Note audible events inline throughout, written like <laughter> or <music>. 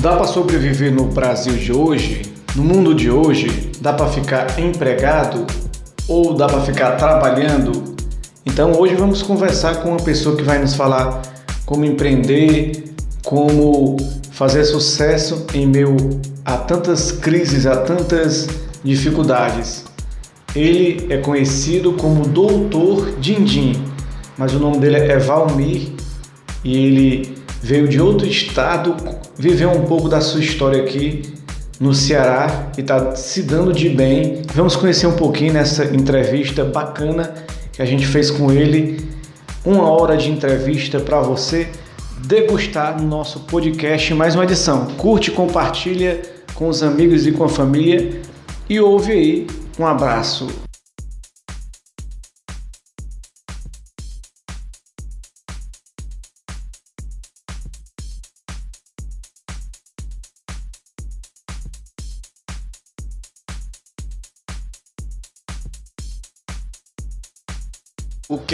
Dá para sobreviver no Brasil de hoje? No mundo de hoje? Dá para ficar empregado? Ou dá para ficar trabalhando? Então hoje vamos conversar com uma pessoa que vai nos falar como empreender, como fazer sucesso em meio a tantas crises, a tantas dificuldades. Ele é conhecido como Doutor Dindim, mas o nome dele é Valmir e ele veio de outro estado, viveu um pouco da sua história aqui no Ceará e está se dando de bem. Vamos conhecer um pouquinho nessa entrevista bacana que a gente fez com ele. Uma hora de entrevista para você degustar no nosso podcast mais uma edição. Curte, compartilha com os amigos e com a família e ouve aí. Um abraço.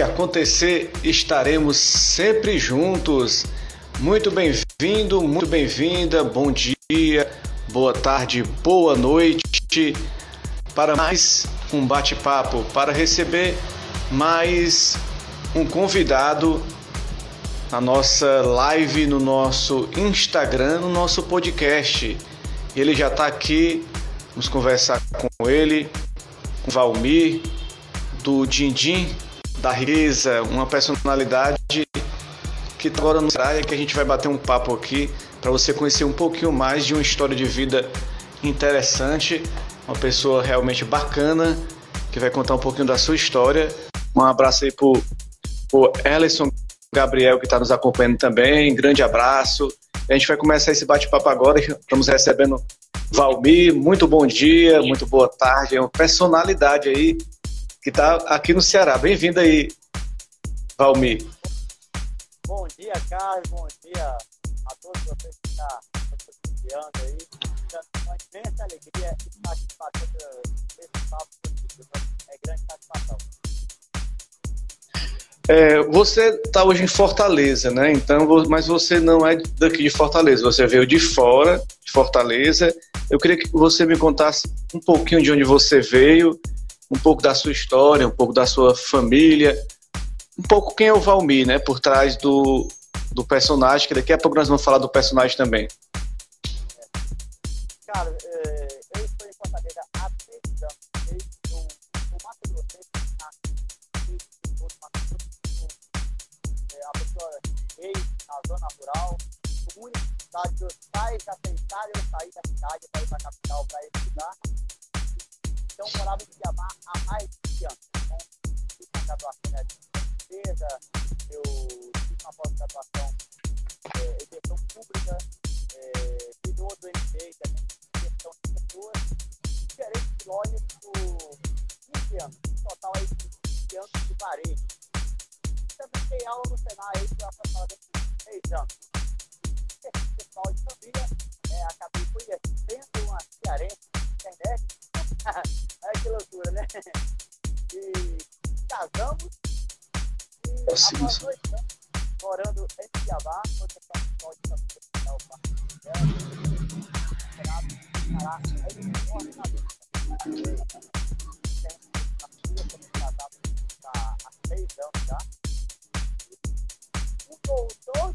Acontecer, estaremos sempre juntos. Muito bem-vindo, muito bem-vinda, bom dia, boa tarde, boa noite para mais um bate-papo, para receber mais um convidado na nossa live, no nosso Instagram, no nosso podcast. Ele já está aqui, vamos conversar com ele, com o Valmir, do Dindim da riqueza, uma personalidade que tá agora no praia que a gente vai bater um papo aqui para você conhecer um pouquinho mais de uma história de vida interessante, uma pessoa realmente bacana que vai contar um pouquinho da sua história. Um abraço aí pro, pro Ellison Gabriel que está nos acompanhando também, grande abraço. A gente vai começar esse bate-papo agora, estamos recebendo Valmir, muito bom dia, muito boa tarde, é uma personalidade aí que está aqui no Ceará. Bem-vindo aí, Valmir. Bom dia, Carlos. Bom dia a todos vocês que estão acompanhando aí. Uma imensa alegria estar aqui fazendo esse papo É grande satisfação. É, você está hoje em Fortaleza, né? Então, mas você não é daqui de Fortaleza. Você veio de fora, de Fortaleza. Eu queria que você me contasse um pouquinho de onde você veio um pouco da sua história, um pouco da sua família, um pouco quem é o Valmir, né, por trás do, do personagem, que daqui a pouco nós vamos falar do personagem também. Cara, é, eu estou em Fortaleza há três anos, desde o, o Mato Grosso, é, a pessoa veio na zona rural, o único cidade que os pais aceitaram eu sair da cidade para ir para a capital para estudar, então, eu morava em Cuiabá há mais de anos. Então, fiz uma graduação né, de empresa, eu fiz uma pós-graduação é, em gestão pública, é, fiz outro MBA também em gestão de pessoas, gerente de lojas por 15 anos, total aí 15 anos de varejo. Também dei aula no Senai aí por aproximadamente 6 anos. Pessoal de família, é, acabei conhecendo uma cearense na internet, Olha que loucura, né? E casamos e após dois anos morando em Cuiabá, onde eu pode fazer o parque dela, esperado parar aí morre na vida. Tem uma filha também casada há seis anos já. Um doutor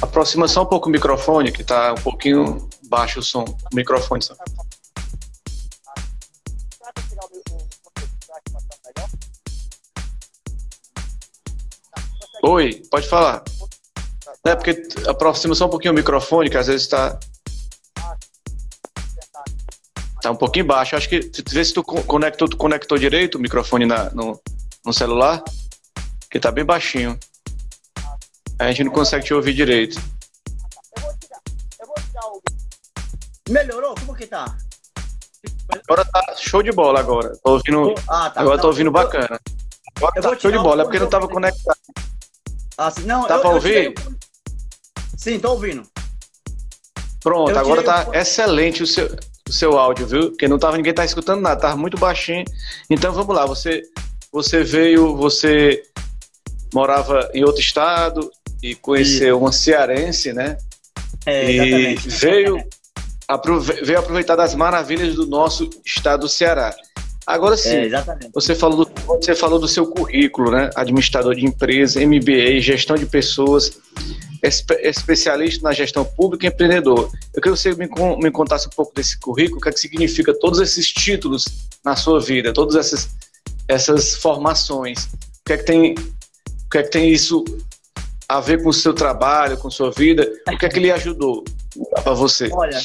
Aproxima só um pouco o microfone, que está um pouquinho baixo o som. O microfone só. Oi, pode falar. É porque aproxima só um pouquinho o microfone, que às vezes está. Tá um pouquinho baixo. Acho que vê se tu conectou, tu conectou direito o microfone na, no, no celular, que tá bem baixinho. A gente não consegue te ouvir direito. Eu vou tirar, eu vou tirar o. Melhorou? Como que tá? Agora tá show de bola agora. Tô ouvindo. Ah, tá, agora tá, tô ouvindo bacana. Agora tá show de bola, é porque não tava conectado. Ah, sim, não, tá eu, pra ouvir? Eu... Sim, tô ouvindo. Pronto, eu agora tá excelente o seu, o seu áudio, viu? Porque não tava, ninguém tá escutando nada, tava muito baixinho. Então vamos lá, você, você veio, você morava em outro estado, e conheceu uma cearense, né? É, e veio, aprove veio aproveitar das maravilhas do nosso estado do Ceará. Agora sim, é, você, falou do, você falou do seu currículo, né? Administrador de empresa, MBA, gestão de pessoas, espe especialista na gestão pública e empreendedor. Eu queria que você me, me contasse um pouco desse currículo, o que, é que significa todos esses títulos na sua vida, todas essas, essas formações. O que é que tem, o que é que tem isso a ver com o seu trabalho, com sua vida? O que é que lhe ajudou para você? Olha,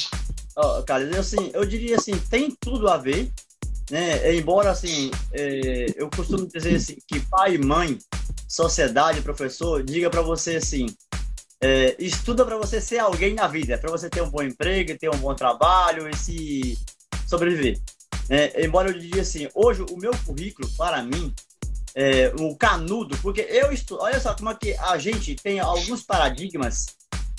Carlos, eu, assim, eu diria assim, tem tudo a ver, né? Embora assim, é, eu costumo dizer assim, que pai, mãe, sociedade, professor, diga para você assim, é, estuda para você ser alguém na vida, para você ter um bom emprego, ter um bom trabalho e se sobreviver. É, embora eu diria assim, hoje o meu currículo, para mim, é, o canudo, porque eu estudo, olha só como é que a gente tem alguns paradigmas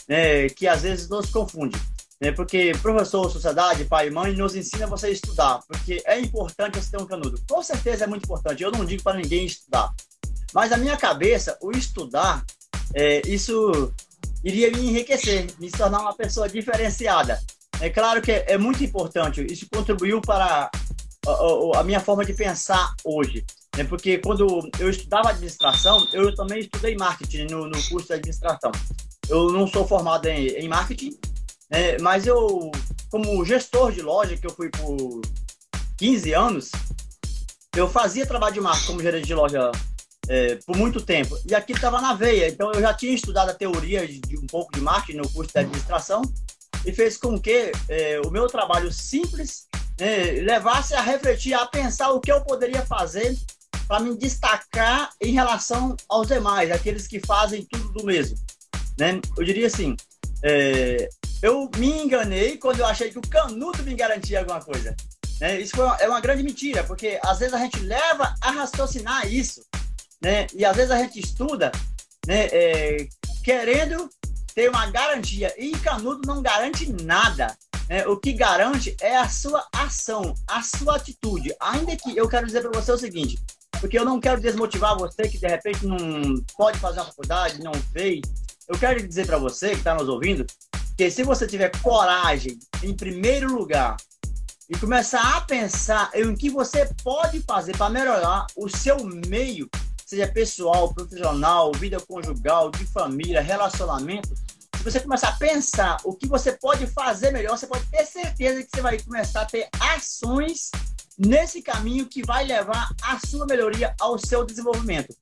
né, que às vezes nos confunde. Né, porque professor, sociedade, pai e mãe nos ensina você a estudar, porque é importante você ter um canudo. Com certeza é muito importante, eu não digo para ninguém estudar. Mas na minha cabeça, o estudar, é, isso iria me enriquecer, me tornar uma pessoa diferenciada. É claro que é muito importante, isso contribuiu para a, a minha forma de pensar hoje. Né? Porque quando eu estudava administração, eu também estudei marketing no, no curso de administração. Eu não sou formado em, em marketing, né? mas eu, como gestor de loja, que eu fui por 15 anos, eu fazia trabalho de marketing como gerente de loja é, por muito tempo. E aquilo estava na veia. Então eu já tinha estudado a teoria de, de, um pouco de marketing no curso de administração e fez com que é, o meu trabalho simples é, levasse a refletir, a pensar o que eu poderia fazer para me destacar em relação aos demais, aqueles que fazem tudo do mesmo. Né? Eu diria assim, é, eu me enganei quando eu achei que o canudo me garantia alguma coisa. Né? Isso uma, é uma grande mentira, porque às vezes a gente leva a raciocinar isso, né? e às vezes a gente estuda né, é, querendo ter uma garantia, e canudo não garante nada. Né? O que garante é a sua ação, a sua atitude. Ainda que eu quero dizer para você o seguinte: porque eu não quero desmotivar você que de repente não pode fazer uma faculdade, não fez. Eu quero dizer para você que está nos ouvindo que se você tiver coragem, em primeiro lugar, e começar a pensar em que você pode fazer para melhorar o seu meio, seja pessoal, profissional, vida conjugal, de família, relacionamento, se você começar a pensar o que você pode fazer melhor, você pode ter certeza que você vai começar a ter ações nesse caminho que vai levar a sua melhoria ao seu desenvolvimento.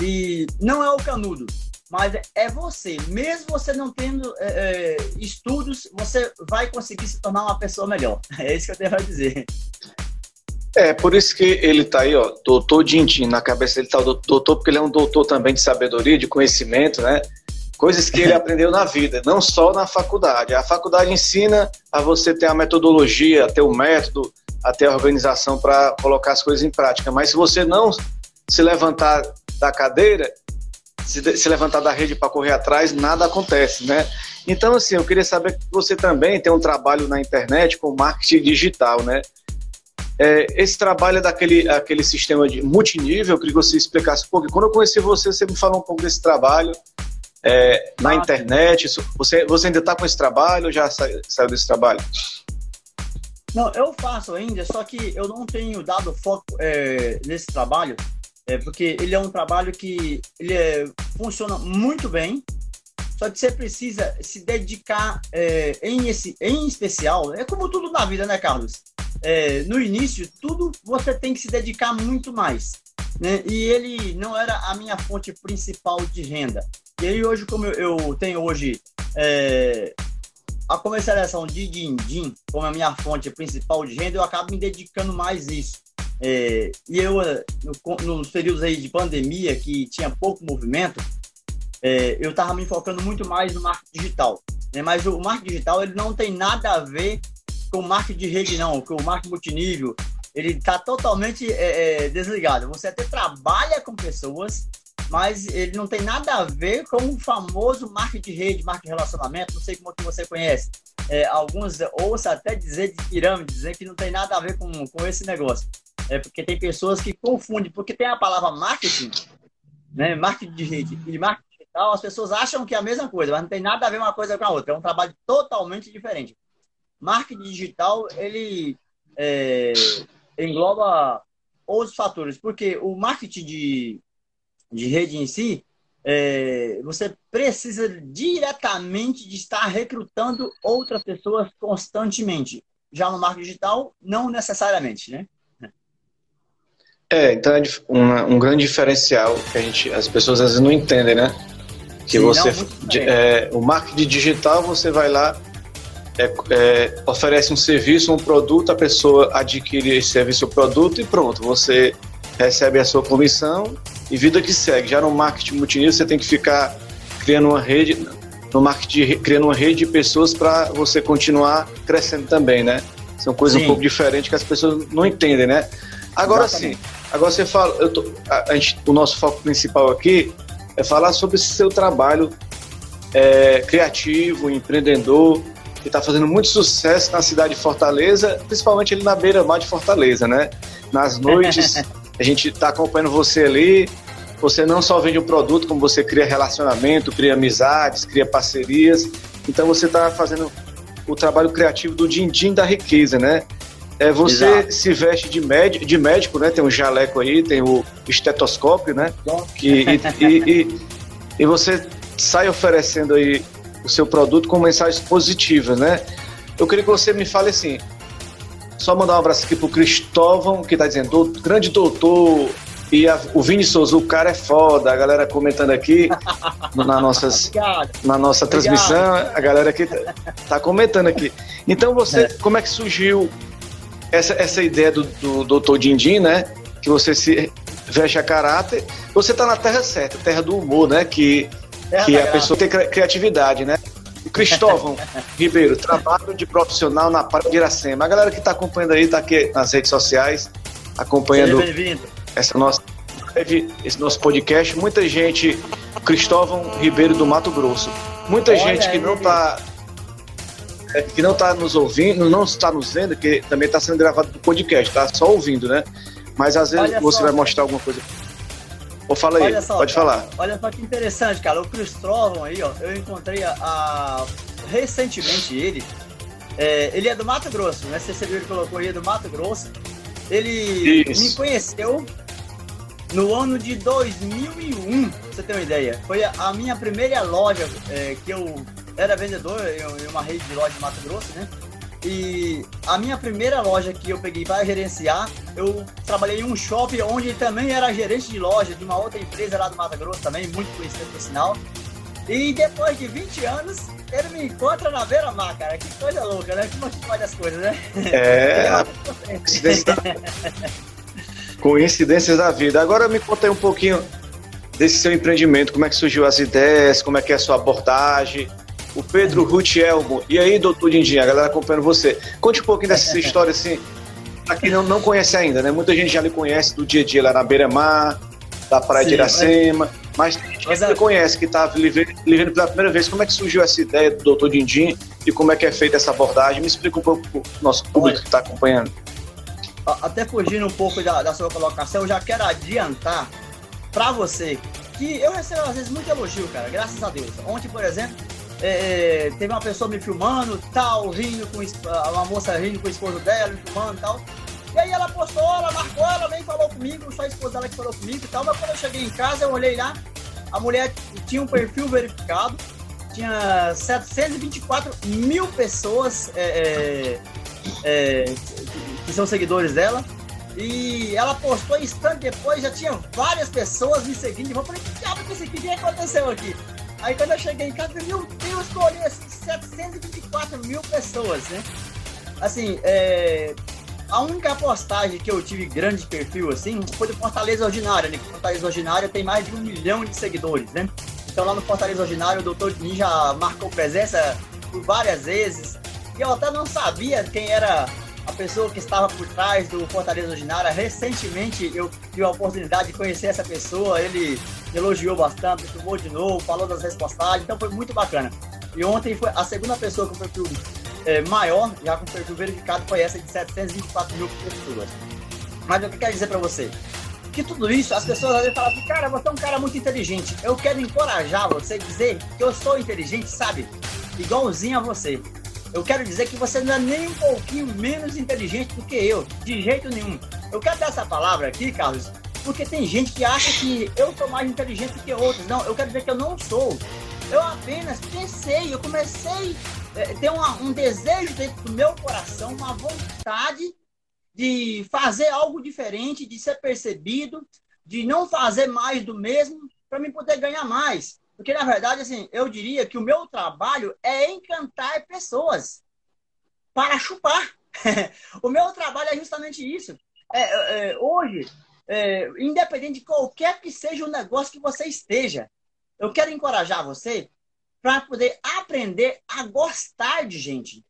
E não é o canudo, mas é você. Mesmo você não tendo é, é, estudos, você vai conseguir se tornar uma pessoa melhor. <laughs> É isso que eu tenho a dizer. É, por isso que ele está aí, ó, doutor Dintin, na cabeça dele está o doutor, porque ele é um doutor também de sabedoria, de conhecimento, né? Coisas que ele <laughs> aprendeu na vida, não só na faculdade. A faculdade ensina a você ter a metodologia, ter o método, a ter a organização para colocar as coisas em prática. Mas se você não se levantar da cadeira, se, se levantar da rede para correr atrás, nada acontece, né? Então, assim, eu queria saber que você também tem um trabalho na internet com marketing digital, né? É, esse trabalho é daquele aquele sistema de multinível, eu queria que você explicasse um pouco. Quando eu conheci você, você me falou um pouco desse trabalho é, na ah, internet. Você, você ainda está com esse trabalho ou já saiu desse trabalho? Não, eu faço ainda, só que eu não tenho dado foco é, nesse trabalho, é, porque ele é um trabalho que ele é, funciona muito bem, só que você precisa se dedicar é, em, esse, em especial, é como tudo na vida, né, Carlos? É, no início, tudo você tem que se dedicar muito mais. Né? E ele não era a minha fonte principal de renda. E aí hoje, como eu, tenho hoje é, a comercialização de din-din como a minha fonte principal de renda, eu acabo me dedicando mais nisso. É, e eu, no, nos períodos aí de pandemia, que tinha pouco movimento, é, eu estava me focando muito mais no marketing digital. Né? Mas o marketing digital ele não tem nada a ver com o marketing de rede, não, com o marketing multinível. Ele está totalmente é, é, desligado. Você até trabalha com pessoas, mas ele não tem nada a ver com o famoso marketing de rede, marketing de relacionamento, não sei como que você conhece. É, alguns ouçam até dizer de pirâmide, dizer que não tem nada a ver com, com esse negócio. É porque tem pessoas que confundem, porque tem a palavra marketing, né, marketing de rede e marketing digital, as pessoas acham que é a mesma coisa, mas não tem nada a ver uma coisa com a outra. É um trabalho totalmente diferente. Marketing digital, ele é, engloba outros fatores, porque o marketing de, de rede em si, é, você precisa diretamente de estar recrutando outras pessoas constantemente. Já no marketing digital, não necessariamente, né? É, então é um, um grande diferencial que a gente, as pessoas às vezes não entendem, né? Que Sim, você, não, é, o marketing digital, você vai lá, é, é, oferece um serviço, um produto, a pessoa adquire esse serviço ou produto e pronto, você recebe a sua comissão e vida que segue. Já no marketing multinível, você tem que ficar criando uma rede, no marketing criando uma rede de pessoas para você continuar crescendo também, né? São coisas sim. um pouco diferentes que as pessoas não entendem, né? Agora sim, agora você fala, tô, a, a gente, o nosso foco principal aqui é falar sobre esse seu trabalho é, criativo, empreendedor, que está fazendo muito sucesso na cidade de Fortaleza, principalmente ali na beira-mar de Fortaleza, né? Nas noites, <laughs> a gente está acompanhando você ali. Você não só vende um produto, como você cria relacionamento, cria amizades, cria parcerias. Então você está fazendo o trabalho criativo do din-din da riqueza, né? É, você Exato. se veste de, médico, de médico, né? Tem um jaleco aí, tem o estetoscópio, né? Que, e, e, e, e você sai oferecendo aí o seu produto com mensagens positivas, né? Eu queria que você me fale assim, só mandar um abraço aqui pro Cristóvão, que tá dizendo, grande doutor, e a, o Vini Souza, o cara é foda, a galera comentando aqui na, nossas, <laughs> na nossa transmissão, a galera aqui tá, tá, comentando aqui. Então você, é. como é que surgiu essa, essa ideia do, do doutor Dindim, né? Que você se veste a caráter, você tá na terra certa, terra do humor, né? Que que a pessoa tem criatividade, né? Cristóvão Ribeiro, trabalho de profissional na Praia de Iracema. A galera que está acompanhando aí, está aqui nas redes sociais, acompanhando essa nossa esse nosso podcast. Muita gente, Cristóvão Ribeiro do Mato Grosso. Muita Olha gente que aí, não está é, que não está nos ouvindo, não está nos vendo, que também está sendo gravado do podcast, tá só ouvindo, né? Mas às vezes Olha você só. vai mostrar alguma coisa ou fala aí, olha só, pode cara, falar. Olha só que interessante, cara. O Cristóvão aí, ó, eu encontrei a, a recentemente ele. É, ele é do Mato Grosso, né? Você viu ele colocou ele é do Mato Grosso. Ele Isso. me conheceu no ano de 2001, pra você ter uma ideia. Foi a, a minha primeira loja é, que eu era vendedor em uma rede de loja de Mato Grosso, né? E a minha primeira loja que eu peguei para gerenciar, eu trabalhei em um shopping onde também era gerente de loja de uma outra empresa lá do Mato Grosso também, muito conhecido por sinal. E depois de 20 anos, ele me encontra na beira-mar, cara. Que coisa louca, né? Que gente faz as coisas, né? É. <laughs> <laughs> Coincidências da vida. Agora me conta aí um pouquinho desse seu empreendimento, como é que surgiu as ideias, como é que é a sua abordagem, o Pedro Ruth Elmo. E aí, doutor Dindinha, a galera acompanhando você. Conte um pouquinho dessa história, assim, pra quem não, não conhece ainda, né? Muita gente já lhe conhece do dia a dia lá na beira-mar, da Praia Sim, de Iracema, mas, mas tem gente que conhece, que está vivendo pela primeira vez. Como é que surgiu essa ideia do doutor Dindim e como é que é feita essa abordagem? Me explica um pouco para o nosso público Olha, que está acompanhando. Até fugindo um pouco da, da sua colocação, eu já quero adiantar para você que eu recebo às vezes muito elogio, cara, graças a Deus. Ontem, por exemplo, é, é, teve uma pessoa me filmando, tal, rindo com uma moça rindo com o esposo dela, me filmando e tal. E aí ela postou, ela marcou, ela nem falou comigo, só a esposa dela que falou comigo e tal. Mas quando eu cheguei em casa, eu olhei lá, a mulher tinha um perfil verificado, tinha 724 mil pessoas é, é, é, que são seguidores dela. E ela postou instante depois, já tinha várias pessoas me seguindo. Eu falei, que diabo que esse que aconteceu aqui? Aí quando eu cheguei em casa, meu Deus, eu olhei assim, 724 mil pessoas, né? Assim, é, a única postagem que eu tive grande perfil, assim, foi do Fortaleza Ordinário, né? Fortaleza Ordinário tem mais de um milhão de seguidores, né? Então lá no Fortaleza Ordinário, o Dr. Ninja marcou presença por várias vezes. E eu até não sabia quem era a pessoa que estava por trás do Fortaleza Ordinária. Recentemente eu tive a oportunidade de conhecer essa pessoa, ele elogiou bastante, filmou de novo, falou das repostagens, então foi muito bacana. E ontem foi a segunda pessoa com perfil é, maior, já com perfil verificado, foi essa de 724 mil pessoas. Mas o que eu quero dizer para você? que tudo isso, as pessoas às vezes falam assim, cara, você é um cara muito inteligente. Eu quero encorajar você a dizer que eu sou inteligente, sabe? Igualzinho a você. Eu quero dizer que você não é nem um pouquinho menos inteligente do que eu, de jeito nenhum. Eu quero dar essa palavra aqui, Carlos, porque tem gente que acha que eu sou mais inteligente do que outros. Não, eu quero dizer que eu não sou. Eu apenas pensei, eu comecei a é, ter uma, um desejo dentro do meu coração, uma vontade de fazer algo diferente, de ser percebido, de não fazer mais do mesmo, para mim poder ganhar mais. Porque, na verdade, assim, eu diria que o meu trabalho é encantar pessoas para chupar. <laughs> o meu trabalho é justamente isso. É, é, hoje, é, independente de qualquer que seja o negócio que você esteja, eu quero encorajar você para poder aprender a gostar de gente.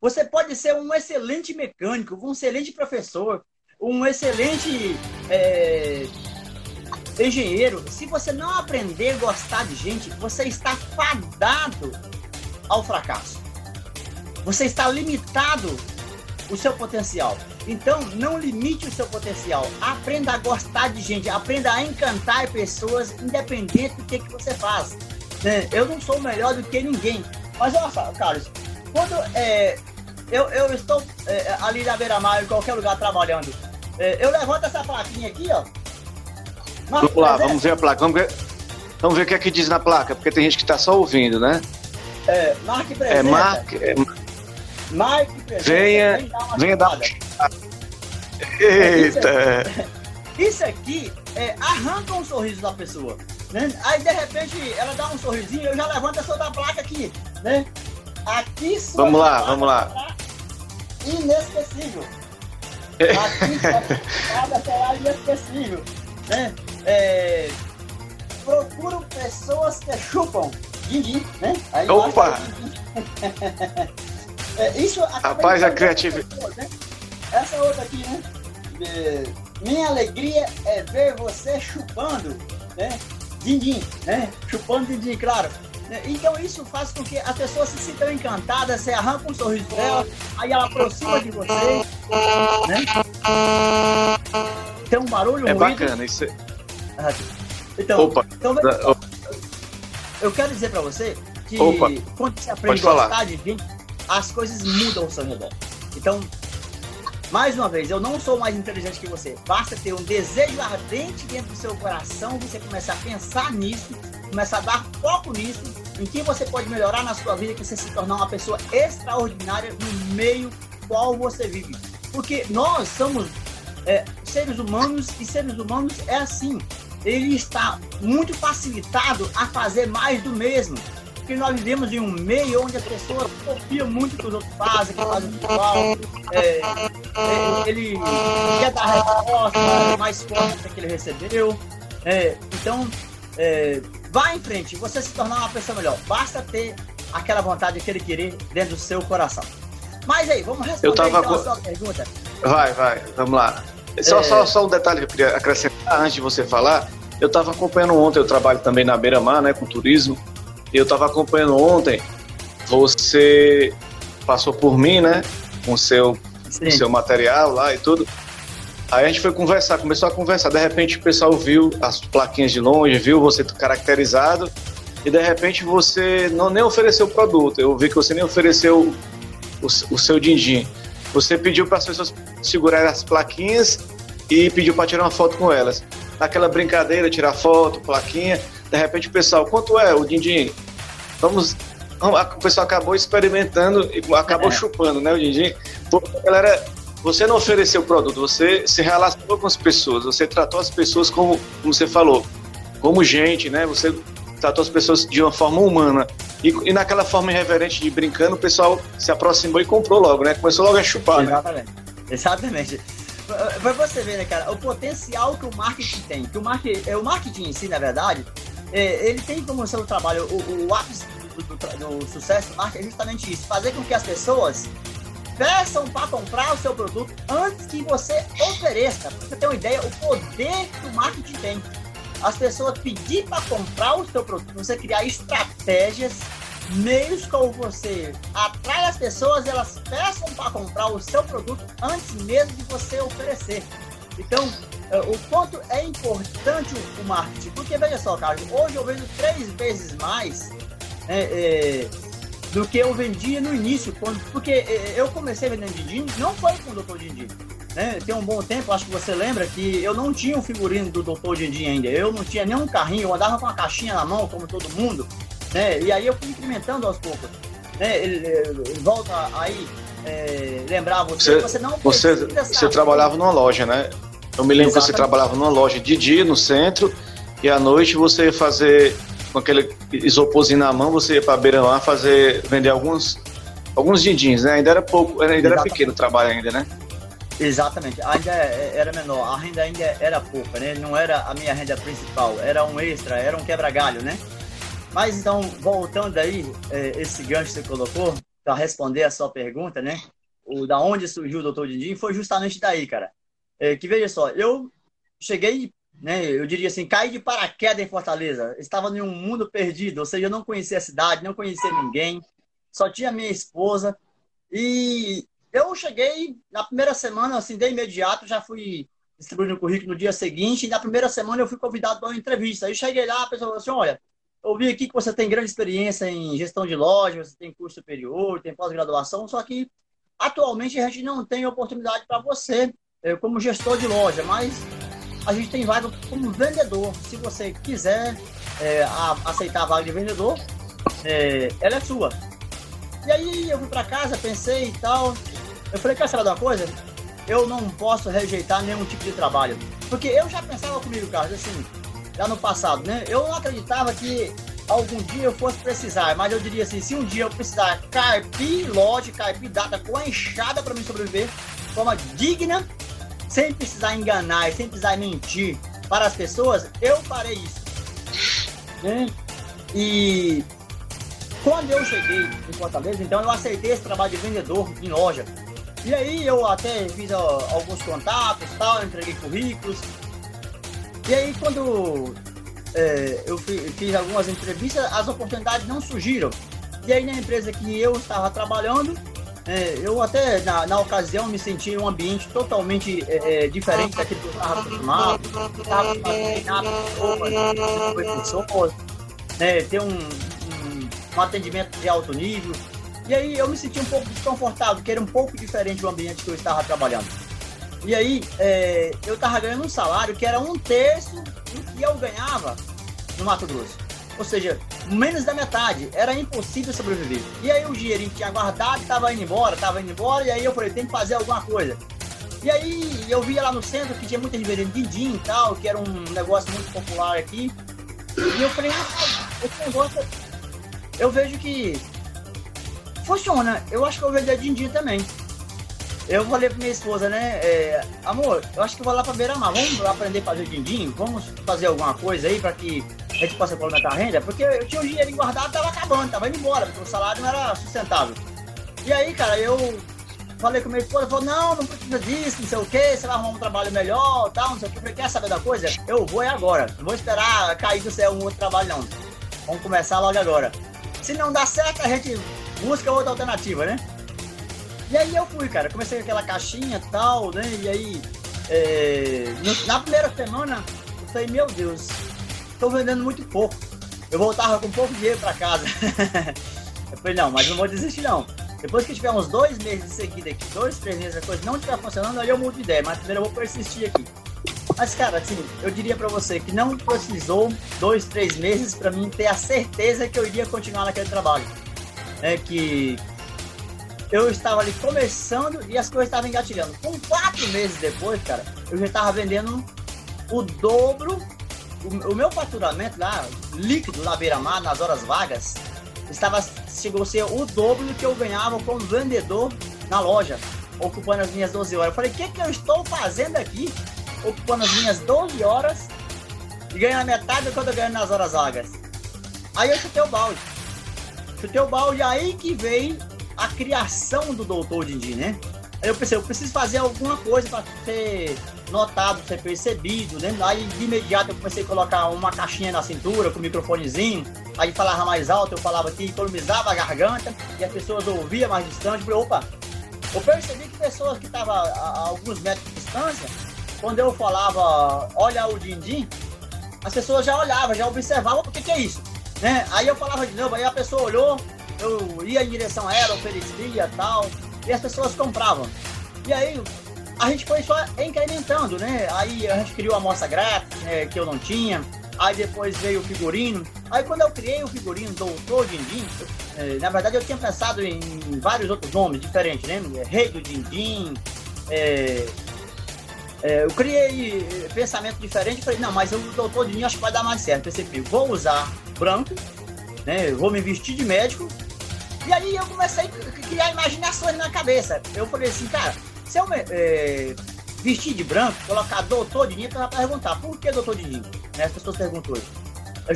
Você pode ser um excelente mecânico, um excelente professor, um excelente é, engenheiro. Se você não aprender a gostar de gente, você está fadado ao fracasso. Você está limitado o seu potencial. Então, não limite o seu potencial. Aprenda a gostar de gente, aprenda a encantar pessoas, independente do que, que você faz. Né? Eu não sou melhor do que ninguém. Mas olha só, Carlos, quando é, eu, eu estou é, ali na beira-mar, em qualquer lugar trabalhando, é, eu levanto essa plaquinha aqui, ó. Vamos lá, vamos ver a placa. Vamos ver, vamos ver o que é que diz na placa, porque tem gente que está só ouvindo, né? É, marque presença. É, marque, é, marque presença. Venha, venha dar Eita! Isso aqui é, arranca um sorriso da pessoa. Né? Aí de repente ela dá um sorrisinho, eu já levanto essa outra placa aqui, né? Aqui Vamos lá, vamos lá. Inesquecível. <laughs> Aqui sua será inesquecível. Né? É, procuro pessoas que chupam. Din, né? Aí Opa! <laughs> é, isso Rapaz, a criatividade. Né? Essa outra aqui, né? É, minha alegria é ver você chupando, né? Din-din, né? Chupando din-din, claro. Né? Então isso faz com que a pessoa se sinta encantada, você arranca um sorriso dela, aí ela aproxima de você, né? Tem um barulho É bacana, isso é... Então, Opa. então eu quero dizer para você que Opa. quando você aprende a gostar de gente, as coisas mudam ao seu redor. Então, mais uma vez, eu não sou mais inteligente que você. Basta ter um desejo ardente dentro do seu coração, você começar a pensar nisso, começar a dar foco nisso, em que você pode melhorar na sua vida, que você se tornar uma pessoa extraordinária no meio qual você vive. Porque nós somos é, seres humanos e seres humanos é assim. Ele está muito facilitado a fazer mais do mesmo porque nós vivemos em um meio onde as pessoas copiam muito o que os outros fazem, que fazem igual. É, é, ele quer dar a resposta mais forte que ele recebeu. É, então, é, vá em frente, você se tornar uma pessoa melhor. Basta ter aquela vontade, aquele querer dentro do seu coração. Mas aí, vamos responder tava então, a sua pergunta. Vai, vai, vamos lá. Só, é... só, só um detalhe que eu queria acrescentar antes de você falar. Eu estava acompanhando ontem, eu trabalho também na beira-mar, né, com turismo. Eu estava acompanhando ontem, você passou por mim, né? Com seu, com seu material lá e tudo. Aí a gente foi conversar, começou a conversar. De repente o pessoal viu as plaquinhas de longe, viu você caracterizado, e de repente você não nem ofereceu o produto. Eu vi que você nem ofereceu o, o seu din-din. Você pediu para as pessoas segurarem as plaquinhas e pediu para tirar uma foto com elas. Naquela brincadeira, tirar foto, plaquinha. De repente o pessoal, quanto é o din-din? Vamos, o pessoal acabou experimentando e acabou é. chupando, né, o? Porque a galera, você não ofereceu o produto, você se relacionou com as pessoas, você tratou as pessoas como, como você falou, como gente, né? Você tratou as pessoas de uma forma humana. E, e, naquela forma irreverente de brincando, o pessoal se aproximou e comprou logo, né? Começou logo a chupar. Exatamente. Né? Exatamente. Pra você ver, né, cara, o potencial que o marketing tem. Que o, marketing, é, o marketing em si, na verdade, é, ele tem como seu trabalho, o, o ápice do, do, do, sucesso do marketing é justamente isso: fazer com que as pessoas peçam para comprar o seu produto antes que você ofereça. Pra você ter uma ideia, o poder que o marketing tem. As pessoas pedir para comprar o seu produto, você criar estratégias meios como você atrai as pessoas, elas peçam para comprar o seu produto antes mesmo de você oferecer. Então, é, o quanto é importante o, marketing. Porque, veja só, Carlos, hoje eu vendo três vezes mais é, é, do que eu vendia no início. Porque é, eu comecei vendendo Dindim, não foi com o Dr. Dindim. Né? Tem um bom tempo, acho que você lembra, que eu não tinha o figurino do Dr. Dindim ainda. Eu não tinha nenhum carrinho, eu andava com uma caixinha na mão, como todo mundo. Né? E aí eu fui incrementando aos poucos. Né? Ele, ele volta aí é, lembrar você, você, você não você, você trabalhava numa loja, né? Eu me lembro Exatamente. que você trabalhava numa loja de dia no centro e à noite você ia fazer com aquele isoporzinho na mão, você ia para beira lá fazer vender alguns alguns dindins, né? Ainda era pouco, ainda Exatamente. era pequeno o trabalho ainda, né? Exatamente, ainda é, era menor, a renda ainda era pouca, né? Não era a minha renda principal, era um extra, era um quebra-galho, né? Mas então, voltando aí, é, esse gancho que você colocou, para responder a sua pergunta, né? O da onde surgiu o Doutor Dindim foi justamente daí, cara. É, que veja só, eu cheguei, né? Eu diria assim, caí de paraquedas em Fortaleza. Estava em um mundo perdido, ou seja, eu não conhecia a cidade, não conhecia ninguém, só tinha minha esposa. E eu cheguei na primeira semana, assim, de imediato, já fui distribuindo o currículo no dia seguinte, e na primeira semana eu fui convidado para uma entrevista. Aí cheguei lá, a pessoa falou assim: olha eu vi aqui que você tem grande experiência em gestão de loja, você tem curso superior, tem pós-graduação, só que atualmente a gente não tem oportunidade para você eh, como gestor de loja, mas a gente tem vaga como vendedor. Se você quiser é, a, aceitar a vaga de vendedor, é, ela é sua. E aí eu fui para casa, pensei e tal. Eu falei, quer saber uma coisa? Eu não posso rejeitar nenhum tipo de trabalho. Porque eu já pensava comigo, Carlos, assim, já no passado, né? Eu não acreditava que algum dia eu fosse precisar, mas eu diria assim, se um dia eu precisar carpir lote, carpir data com a enxada para me sobreviver de forma digna, sem precisar enganar e sem precisar mentir para as pessoas, eu farei isso. Né? E quando eu cheguei em Fortaleza, então eu aceitei esse trabalho de vendedor em loja. E aí eu até fiz ó, alguns contatos, tal, entreguei currículos, e aí, quando é, eu fiz algumas entrevistas, as oportunidades não surgiram. E aí, na empresa que eu estava trabalhando, é, eu até, na, na, ocasião, me senti em um ambiente totalmente é, é diferente daquele que eu estava acostumado. Estava com pessoas, né, ter um, um, um atendimento de alto nível. E aí eu me senti um pouco desconfortável, porque era um pouco diferente do ambiente que eu estava trabalhando. E aí, é, eu tava ganhando um salário que era um terço do que eu ganhava no Mato Grosso. Ou seja, menos da metade. Era impossível sobreviver. E aí o dinheirinho que tinha guardado estava indo embora, estava indo embora, e aí eu falei, tem que fazer alguma coisa. E aí eu via lá no centro que tinha muita gente vendendo din e tal, que era um negócio muito popular aqui. E eu falei, ah, esse negócio eu vejo que funciona. Eu acho que eu vender din-din também. Eu falei pra minha esposa, né? É, amor, eu acho que eu vou lá pra Beira-Mar. Vamos lá aprender a fazer o din-din? Vamos fazer alguma coisa aí pra que a gente possa complementar a renda? Porque eu tinha o dinheiro guardado, tava acabando, tava indo embora, porque o salário não era sustentável. E aí, cara, eu falei com minha esposa, falou, não, não precisa disso, não sei o que, você vai arrumar um trabalho melhor, tal, não sei o que. Eu falei, quer saber da coisa? Eu vou é agora. Não vou esperar cair do céu um outro trabalho, não. Vamos começar logo agora. Se não dá certo, a gente busca outra alternativa, né? E aí eu fui, cara. Comecei com aquela caixinha e tal, né? E aí, é, na primeira semana, eu falei, meu Deus, tô vendendo muito pouco. Eu voltava com pouco dinheiro para casa. <laughs> eu falei, não, mas não vou desistir não. Depois que tiver uns dois meses de seguida aqui, dois, três meses, a coisa não estiver funcionando, aí eu mudo de ideia. Mas primeiro eu vou persistir aqui. Mas, cara, assim, eu diria para você que não precisou dois, três meses para mim ter a certeza que eu iria continuar naquele trabalho. É que eu estava ali começando e as coisas estavam engatilhando. Com quatro meses depois, cara, eu já estava vendendo o dobro. O, o, meu faturamento lá, líquido na beira-mar, nas horas vagas, estava, chegou a ser o dobro do que eu ganhava como vendedor na loja, ocupando as minhas 12 horas. Eu falei, o que, que eu estou fazendo aqui? Ocupando as minhas 12 horas e ganhando metade do que eu estou ganhando nas horas vagas. Aí eu chutei o balde. Chutei o balde aí que veio a criação do Doutor Dindi, né? Aí eu pensei, eu preciso fazer alguma coisa para ser notado, ser percebido, né? Aí de imediato eu comecei a colocar uma caixinha na cintura com o microfonezinho, aí falava mais alto, eu falava que economizava a garganta e as pessoas ouviam mais distante. Eu falei, opa, eu percebi que pessoas que estavam a, a alguns metros de distância quando eu falava, olha o din-din, as pessoas já olhavam, já observavam o que, é isso. Né? Aí eu falava de novo, aí a pessoa olhou, eu ia em direção a ela, oferecia tal, e as pessoas compravam. E aí a gente foi só incrementando, né? Aí a gente criou a amostra grátis, né, que eu não tinha. Aí depois veio o figurino. Aí quando eu criei o figurino Doutor Dindim, eh, na verdade eu tinha pensado em vários outros nomes diferentes, né? Rei do Dindim, é, é, eu criei pensamento diferente, falei, não, mas o doutor Dindim acho que vai dar mais certo. Pensei, vou usar branco, né? Vou me vestir de médico. E aí eu comecei a criar imaginações na cabeça. Eu falei assim, cara, se eu é, vestir de branco, colocar doutor ela vai perguntar, por que doutor Dindim? Né? As pessoas perguntam hoje.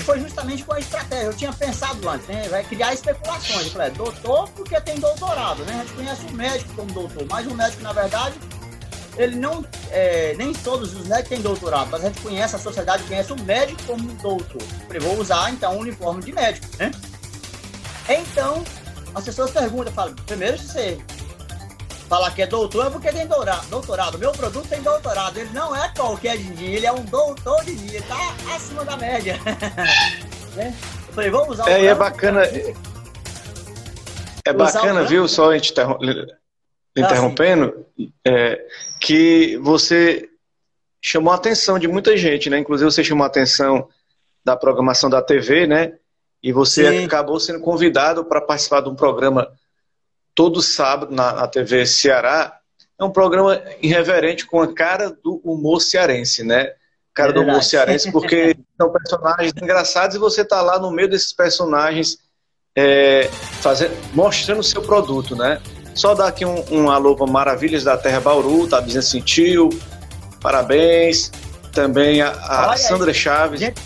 Foi justamente com a estratégia. Eu tinha pensado antes, né? Vai criar especulações. Eu falei, é, doutor porque tem doutorado, né? A gente conhece o médico como doutor, mas o médico, na verdade, ele não. É, nem todos os médicos têm doutorado, mas a gente conhece, a sociedade conhece o médico como doutor. Eu vou usar então um uniforme de médico, né? Então, as pessoas perguntam, falam, primeiro você falar que é doutor é porque tem doutorado. Meu produto tem doutorado. Ele não é qualquer din ele é um doutor de dia. Ele tá acima da média. <laughs> né? Eu falei, vamos usar o É, é bacana. É bacana, viu? Só a gente interrompendo, é, que você chamou a atenção de muita gente, né? Inclusive você chamou a atenção da programação da TV, né? E você Sim. acabou sendo convidado para participar de um programa todo sábado na, na, TV Ceará. É um programa irreverente com a cara do humor cearense, né? Cara é do humor cearense, porque <laughs> são personagens engraçados e você tá lá no meio desses personagens é, fazendo, mostrando o seu produto, né? Só dar aqui um, um alô para Maravilhas da Terra Bauru, tá dizendo assim, tio, parabéns. Também a, a Sandra aí. Chaves, gente,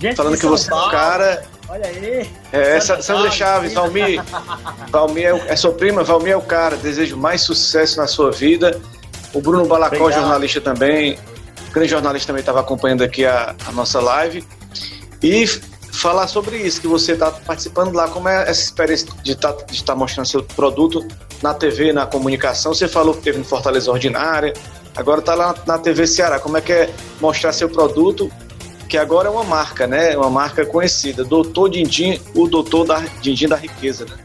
gente falando que você é um cara. Olha aí. É, Sandra, Sandra Chaves, Valmir. Valmir é, é sua prima, Valmir é o cara. Desejo mais sucesso na sua vida. O Bruno Balacó, Obrigado. jornalista também. Grande jornalista também estava acompanhando aqui a, a nossa live. E falar sobre isso, que você está participando lá, como é essa experiência de estar tá, de tá mostrando seu produto na TV, na comunicação. Você falou que teve no Fortaleza Ordinária, agora está lá na TV Ceará. Como é que é mostrar seu produto, que agora é uma marca, né? Uma marca conhecida. Doutor Dindim, o doutor da Dindim da riqueza, né?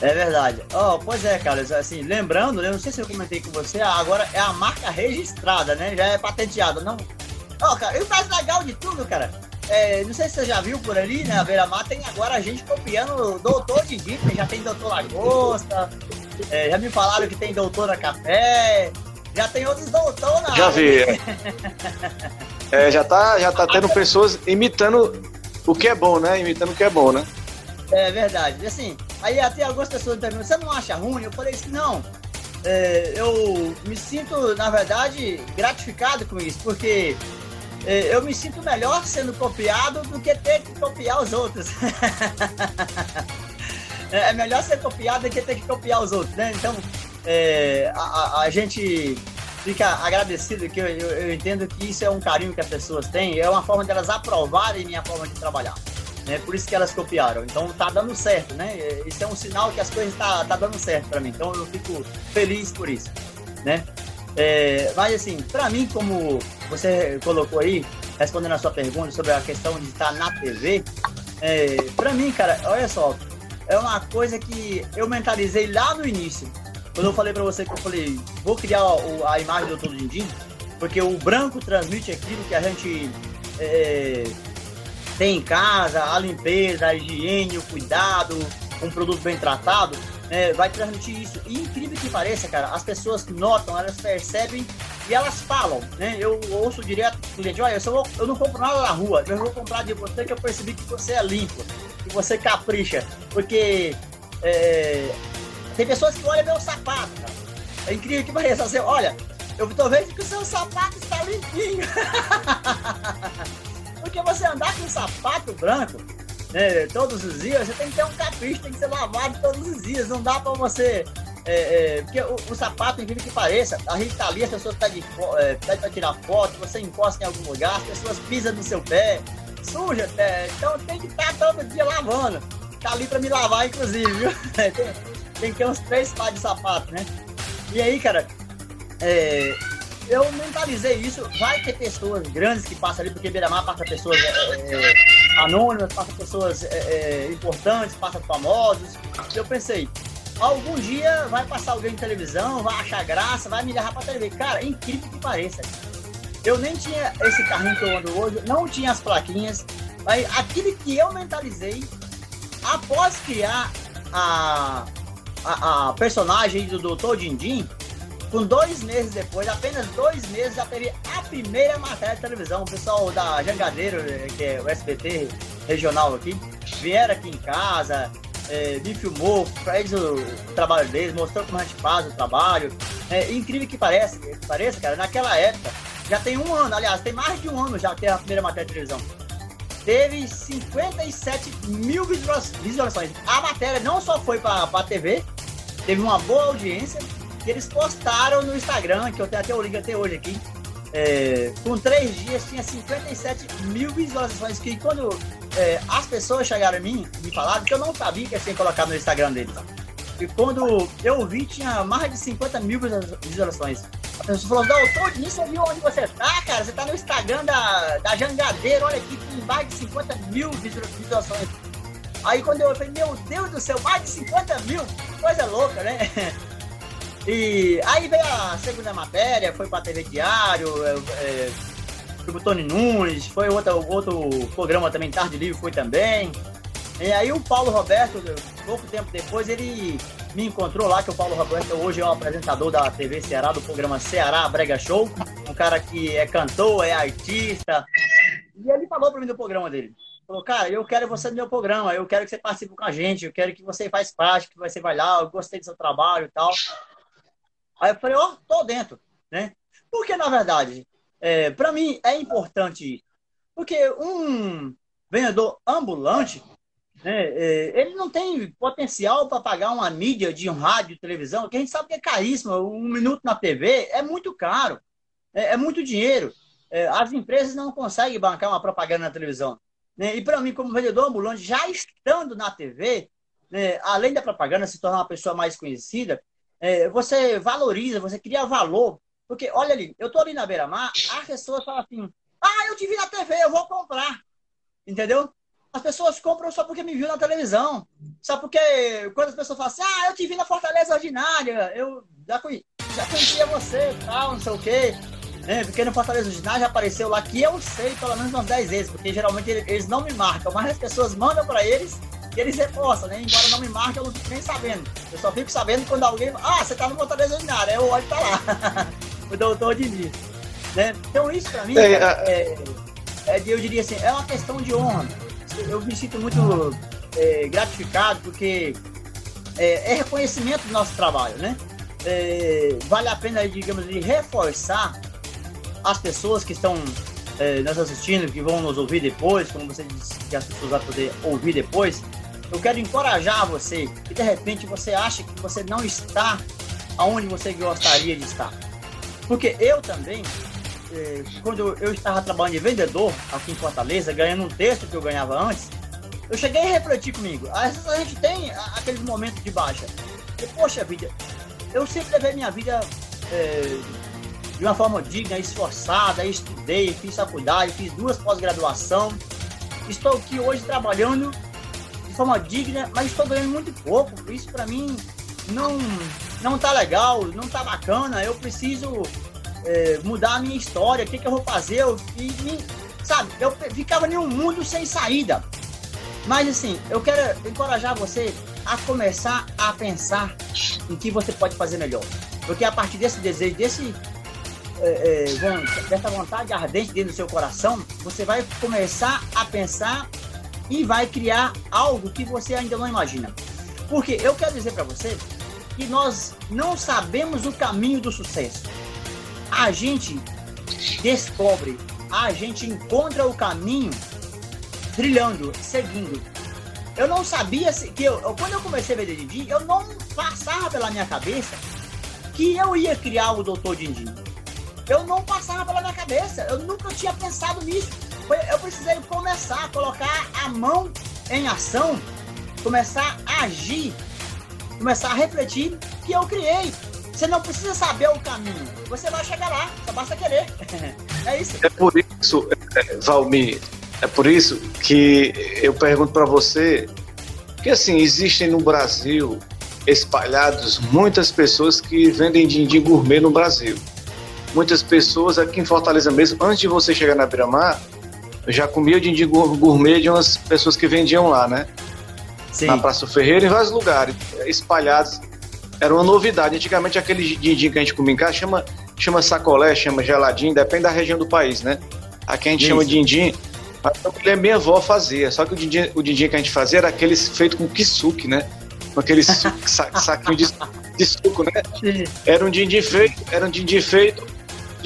É verdade. Oh, pois é, cara, assim, lembrando, eu não sei se eu comentei com você, agora é a marca registrada, né? Já é patenteada, não. Ó, oh, cara, e o mais legal de tudo, cara, é, não sei se você já viu por ali, né? A Beira Mar tem agora a gente copiando o Doutor de Disney, já tem Doutor Lagosta, é, já me falaram que tem Doutora Café, já tem outros Doutor na Já vi. é, já tá, já tá tendo pessoas imitando o que é bom, né? Imitando o que é bom, né? É verdade. E assim, aí até algumas pessoas perguntam, você não acha ruim? Eu falei assim, não. É, eu me sinto, na verdade, gratificado com isso, porque é, eu me sinto melhor sendo copiado do que ter que copiar os outros. <laughs> É, é melhor ser copiado do que ter que copiar os outros, né? Então, é, a, a, gente fica agradecido, que eu, eu, eu, entendo que isso é um carinho que as pessoas têm, é uma forma delas aprovarem minha forma de trabalhar. Né? Por isso que elas copiaram. Então tá dando certo, né? Isso é um sinal que as coisas tá, tá dando certo para mim. Então eu fico feliz por isso, né? É, mas assim, para mim, como você colocou aí, respondendo a sua pergunta sobre a questão de estar na TV, é, para mim, cara, olha só, é uma coisa que eu mentalizei lá no início. Quando eu falei para você que eu falei, vou criar a, a imagem do Todo Dindim, porque o branco transmite aquilo que a gente é, tem em casa, a limpeza, a higiene, o cuidado, um produto bem tratado é, vai transmitir isso. E incrível que pareça, cara, as pessoas notam, elas percebem e elas falam, né? Eu ouço direto do cliente, olha, eu, vou, eu não compro nada na rua, eu vou comprar de você que eu percebi que você é limpo, que você capricha. Porque é, tem pessoas que olham meu sapato, cara. É incrível que pareça, assim, olha, eu tô vendo que o seu sapato está limpinho. <laughs> Porque você andar com um sapato branco, né, todos os dias, você tem que ter um capricho, tem que ser lavado todos os dias. Não dá para você. É, é, porque o, o, sapato, incrível que pareça, a gente tá ali, as pessoas pedem é, pede pra tirar foto, você encosta em algum lugar, as pessoas pisam no seu pé, suja, é, então tem que estar tá todo dia lavando. Tá ali para me lavar, inclusive, viu? <laughs> tem, tem que ter uns três pares de sapato, né? E aí, cara, é, eu mentalizei isso. Vai ter pessoas grandes que passam ali, porque Beira-Mar passa pessoas é, é, anônimas, passa pessoas é, é, importantes, passa famosos. Eu pensei, algum dia vai passar alguém em televisão, vai achar graça, vai me levar pra TV. Cara, incrível que pareça. Eu nem tinha esse carrinho que eu ando hoje, não tinha as plaquinhas, mas aquilo que eu mentalizei, após criar a, a, a personagem do Dr. Dindim, com dois meses depois, apenas dois meses, já teve a primeira matéria de televisão. O pessoal da Jangadeiro, que é o SBT regional aqui, vieram aqui em casa, é, me filmou, fez o, trabalho deles, mostrou como a gente faz o trabalho. É incrível que pareça, que pareça, cara, naquela época, já tem um ano, aliás, tem mais de um ano já que a primeira matéria de televisão. Teve 57 mil visualizações. A matéria não só foi para a TV, teve uma boa audiência, que eles postaram no Instagram, que eu tenho até o link até hoje aqui. É, com três dias tinha 57 mil visualizações. Que quando é, as pessoas chegaram a mim, me falaram que eu não sabia que ia ser colocado no Instagram deles. E quando eu vi, tinha mais de 50 mil visualizações. A pessoa falou, doutor, eu vi onde você tá, cara. Você tá no Instagram da, da Jangadeira, olha aqui, tem mais de 50 mil visualizações. Aí quando eu falei, meu Deus do céu, mais de 50 mil, coisa louca, né? <laughs> E aí veio a segunda matéria, foi pra TV Diário, é, é, foi pro Tony Nunes, foi outro, outro programa também, Tarde Livre foi também. E aí o Paulo Roberto, pouco tempo depois, ele me encontrou lá, que o Paulo Roberto hoje é o apresentador da TV Ceará, do programa Ceará Brega Show, um cara que é cantor, é artista. E ele falou para mim do programa dele. Falou, cara, eu quero você no meu programa, eu quero que você participe com a gente, eu quero que você faz parte, que você vai lá, eu gostei do seu trabalho e tal. Aí eu falei, ó, oh, tô dentro, né? Porque, na verdade, é, para mim é importante Porque um vendedor ambulante, né, é, ele não tem potencial para pagar uma mídia de um rádio, televisão, que a gente sabe que é caríssimo. Um minuto na TV é muito caro, é, é muito dinheiro. É, as empresas não conseguem bancar uma propaganda na televisão. Né? E para mim, como vendedor ambulante, já estando na TV, né, além da propaganda se tornar uma pessoa mais conhecida, é, você valoriza, você cria valor. Porque, olha ali, eu tô ali na beira-mar, as pessoas falam assim, ah, eu te vi na TV, eu vou comprar. Entendeu? As pessoas compram só porque me viu na televisão. Só porque quando as pessoas falam assim, ah, eu te vi na Fortaleza Ordinária, eu já, conhe... já conhecia você tal, não sei o quê. É, porque no Fortaleza Ordinária já apareceu lá que eu sei pelo menos umas 10 vezes, porque geralmente eles não me marcam, mas as pessoas mandam para eles que eles repostam, né? Embora não me marque, eu não fico nem sabendo. Eu só fico sabendo quando alguém. Ah, você tá no Fortaleza Ordinário. Eu olho e tá lá. <laughs> o doutor Diniz. Né? Então, isso pra mim, é, é, é, eu diria assim, é uma questão de honra. Eu me sinto muito é, gratificado porque é, é, reconhecimento do nosso trabalho, né? É, vale a pena, digamos, de reforçar as pessoas que estão é, nos assistindo, que vão nos ouvir depois, como você disse que as pessoas vão poder ouvir depois, eu quero encorajar você que de repente você acha que você não está aonde você gostaria de estar. Porque eu também, eh, quando eu estava trabalhando de vendedor aqui em Fortaleza, ganhando um texto que eu ganhava antes, eu cheguei a refletir comigo. Às vezes a gente tem aqueles momentos de baixa. E, poxa vida, eu sempre levei minha vida eh, de uma forma digna, esforçada, estudei, fiz faculdade, fiz duas pós-graduação. Estou aqui hoje trabalhando forma digna, mas estou ganhando muito pouco. Isso para mim não não tá legal, não tá bacana. Eu preciso é, mudar a minha história. O que, que eu vou fazer? Eu, e, e, sabe, eu ficava em um mundo sem saída. Mas assim, eu quero encorajar você a começar a pensar em que você pode fazer melhor. Porque a partir desse desejo, desse, é, é, dessa vontade ardente dentro do seu coração, você vai começar a pensar e vai criar algo que você ainda não imagina. Porque eu quero dizer para você que nós não sabemos o caminho do sucesso. A gente descobre, a gente encontra o caminho trilhando, seguindo. Eu não sabia que eu, quando eu comecei a ver Didi, eu não passava pela minha cabeça que eu ia criar o Doutor Dindi. Eu não passava pela minha cabeça, eu nunca tinha pensado nisso eu precisei começar a colocar a mão em ação, começar a agir, começar a refletir que eu criei. Você não precisa saber o caminho. Você vai chegar lá, só basta querer. <laughs> é isso. É por isso, é, Valmir, é por isso que eu pergunto para você que assim, existem no Brasil espalhados muitas pessoas que vendem din-din gourmet no Brasil. Muitas pessoas aqui em Fortaleza mesmo, antes de você chegar na Beira-Mar, já comia din-din gourmet de umas pessoas que vendiam lá, né? Sim. Na Praça Ferreira, em vários lugares, espalhados. Era uma novidade. Antigamente aquele din-din que a gente comia em casa chama, chama sacolé, chama geladinho, depende da região do país, né? Aqui a gente Isso. chama din-din, mas eu minha avó fazia. Só que o din-din, o din-din que a gente fazia era aqueles feito com kisuke, né? com aquele sa saquinho de, de, suco, né? Sim. Era um din-din feito, era um din-din feito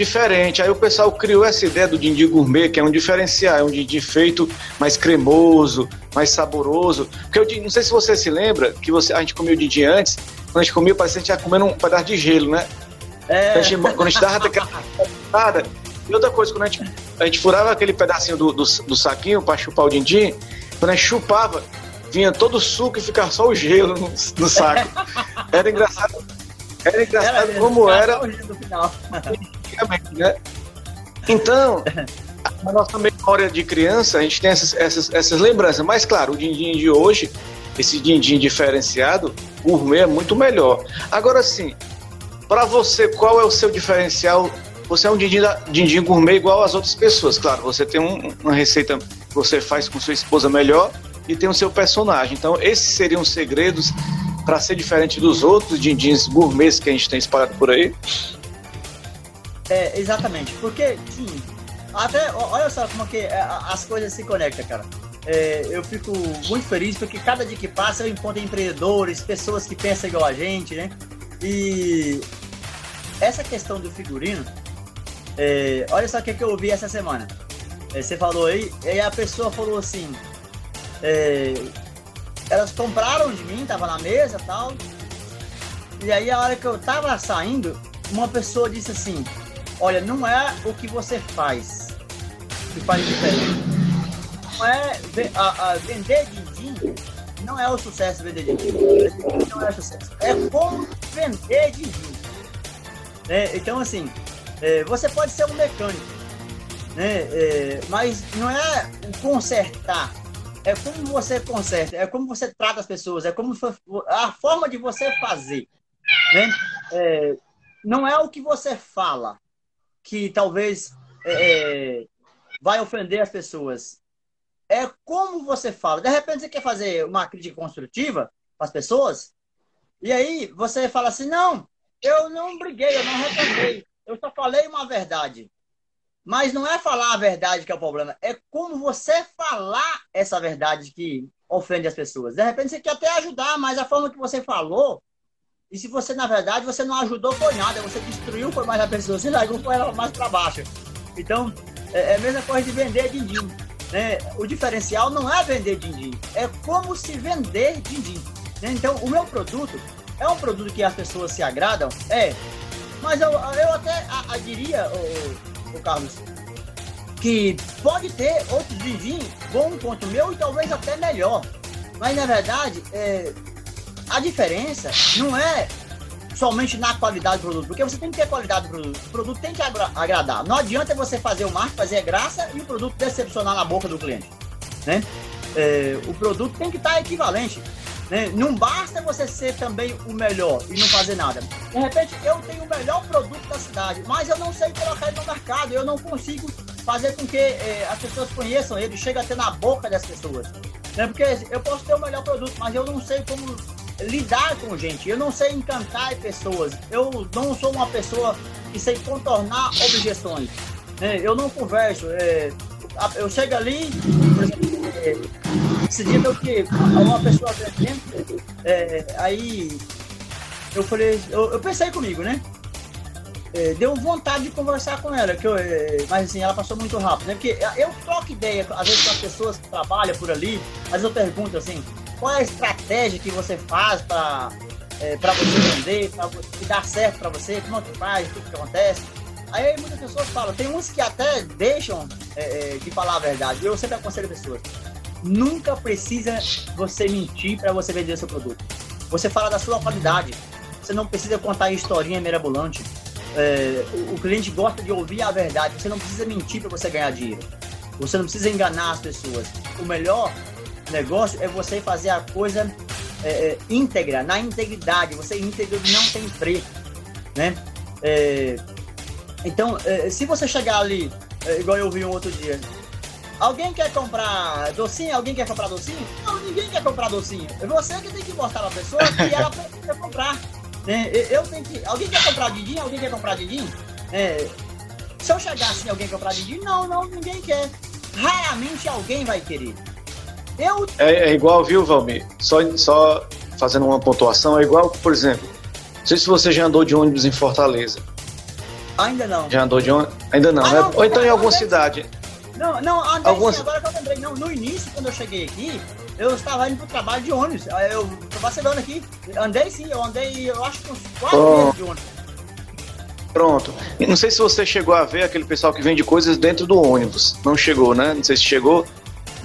diferente. Aí o pessoal criou essa ideia do din-din gourmet, que é um diferencial, é um din-din feito mais cremoso, mais saboroso. Porque eu não sei se você se lembra que você, a gente comia o din-din antes, quando a gente comia parecia que a gente ia comendo um pedaço de gelo, né? É. A gente, quando a gente dava aquela e outra coisa, quando a gente, a gente furava aquele pedacinho do, do, do saquinho para chupar o din-din, quando a gente chupava, vinha todo o suco e ficava só o gelo no, no saco. <laughs> Era engraçado. Era engraçado era como era. <laughs> Né? Então, <laughs> na nossa memória de criança, a gente tem essas, essas, essas lembranças. Mas, claro, o din-din de hoje, esse din-din diferenciado, gourmet é muito melhor. Agora, sim, para você, qual é o seu diferencial? Você é um din-din, din-din gourmet igual às outras pessoas. Claro, você tem um, uma receita que você faz com sua esposa melhor, e tem o seu personagem. Então, esses seriam os segredos para ser diferente dos outros din-dins gourmets que a gente tem espalhado por aí? É, exatamente. Porque, sim, até, olha só como que é, as coisas se conectam, cara. É, eu fico muito feliz porque cada dia que passa eu encontro empreendedores, pessoas que pensam igual a gente, né? E essa questão do figurino, é, olha só o que, que eu ouvi essa semana. É, você falou aí, e a pessoa falou assim: é, elas compraram de mim, tava na mesa tal. E aí a hora que eu tava saindo, uma pessoa disse assim, olha, não é o que você faz que faz diferença. Não é a, a vender din-din, não é o sucesso vender din-din. Não é sucesso. É como vender din-din. É, então assim, é, você pode ser um mecânico, né? É, mas não é consertar é como você conserta, é como você trata as pessoas, é como a forma de você fazer. Né? É, não é o que você fala que talvez é, é, vai ofender as pessoas. É como você fala. De repente você quer fazer uma crítica construtiva para as pessoas, e aí você fala assim: não, eu não briguei, eu não reclamei, eu só falei uma verdade. Mas não é falar a verdade que é o problema, é como você falar essa verdade que ofende as pessoas. De repente você quer até ajudar, mas a forma que você falou, e se você, na verdade, você não ajudou foi nada, você destruiu foi mais a pessoa, você largou foi ela mais para baixo. Então, é, é a mesma coisa de vender din-din. Né? O diferencial não é vender din-din, é como se vender din-din. Né? Então, o meu produto é um produto que as pessoas se agradam? É. Mas eu, eu até diria, o, o Carlos, que pode ter outros vizinhos bom quanto o meu e talvez até melhor. Mas na verdade, é, a diferença não é somente na qualidade do produto, porque você tem que ter qualidade do produto. O produto tem que agra agradar. Não adianta você fazer o marketing, fazer graça e o produto decepcionar na boca do cliente. Né? É, o produto tem que estar equivalente. Né? Não basta você ser também o melhor e não fazer nada. De repente, eu tenho o melhor produto da cidade, mas eu não sei colocar ele no mercado, eu não consigo fazer com que eh, as pessoas conheçam ele, chegue até na boca das pessoas. Né? Porque eu posso ter o melhor produto, mas eu não sei como lidar com gente, eu não sei encantar pessoas, eu não sou uma pessoa que sei contornar objeções. Né? Eu não converso. É, eu chego ali, por exemplo, é, que uma pessoa atendendo, é, aí eu falei, eu, eu, pensei comigo, né? É, deu vontade de conversar com ela, que eu, é, mas assim, ela passou muito rápido, né? Porque eu troco ideia, às vezes com as pessoas que trabalham por ali, às vezes eu pergunto assim, qual é a estratégia que você faz para é, você vender, para dar certo para você, como é que faz, o que, que acontece? Aí muitas pessoas falam, tem uns que até deixam é, é de falar a verdade. Eu sempre aconselho pessoas. Nunca precisa você mentir para você vender seu produto. Você fala da sua qualidade. Você não precisa contar historinha mirabolante. É, o cliente gosta de ouvir a verdade. Você não precisa mentir para você ganhar dinheiro. Você não precisa enganar as pessoas. O melhor negócio é você fazer a coisa é, é, íntegra, na integridade. Você íntegro não tem preço, né? É, então, é, se você chegar ali, é, igual eu vi um outro dia, alguém quer comprar docinho? Alguém quer comprar docinho? Não, ninguém quer comprar docinho. É você que tem que mostrar pra pessoa que ela <laughs> precisa comprar. Né? Eu tenho que. Alguém quer comprar Didinho? Alguém quer comprar Didinho? É, se eu chegar assim, alguém comprar Didinho? Não, não, ninguém quer. Raramente alguém vai querer. Eu... É, é igual, viu, Valmir? Só, só fazendo uma pontuação, é igual, por exemplo, não sei se você já andou de ônibus em Fortaleza. Ainda não. Já andou de ônibus? Ainda não, ah, né? Não, Ou então em alguma cidade. Não, não, andei Algumas... sim, agora que eu lembrei. Não, no início, quando eu cheguei aqui, eu estava indo pro trabalho de ônibus. Eu tô vacilando aqui. Andei sim, eu andei, eu acho que uns quatro oh. meses de ônibus. Pronto. Não sei se você chegou a ver aquele pessoal que vende coisas dentro do ônibus. Não chegou, né? Não sei se chegou.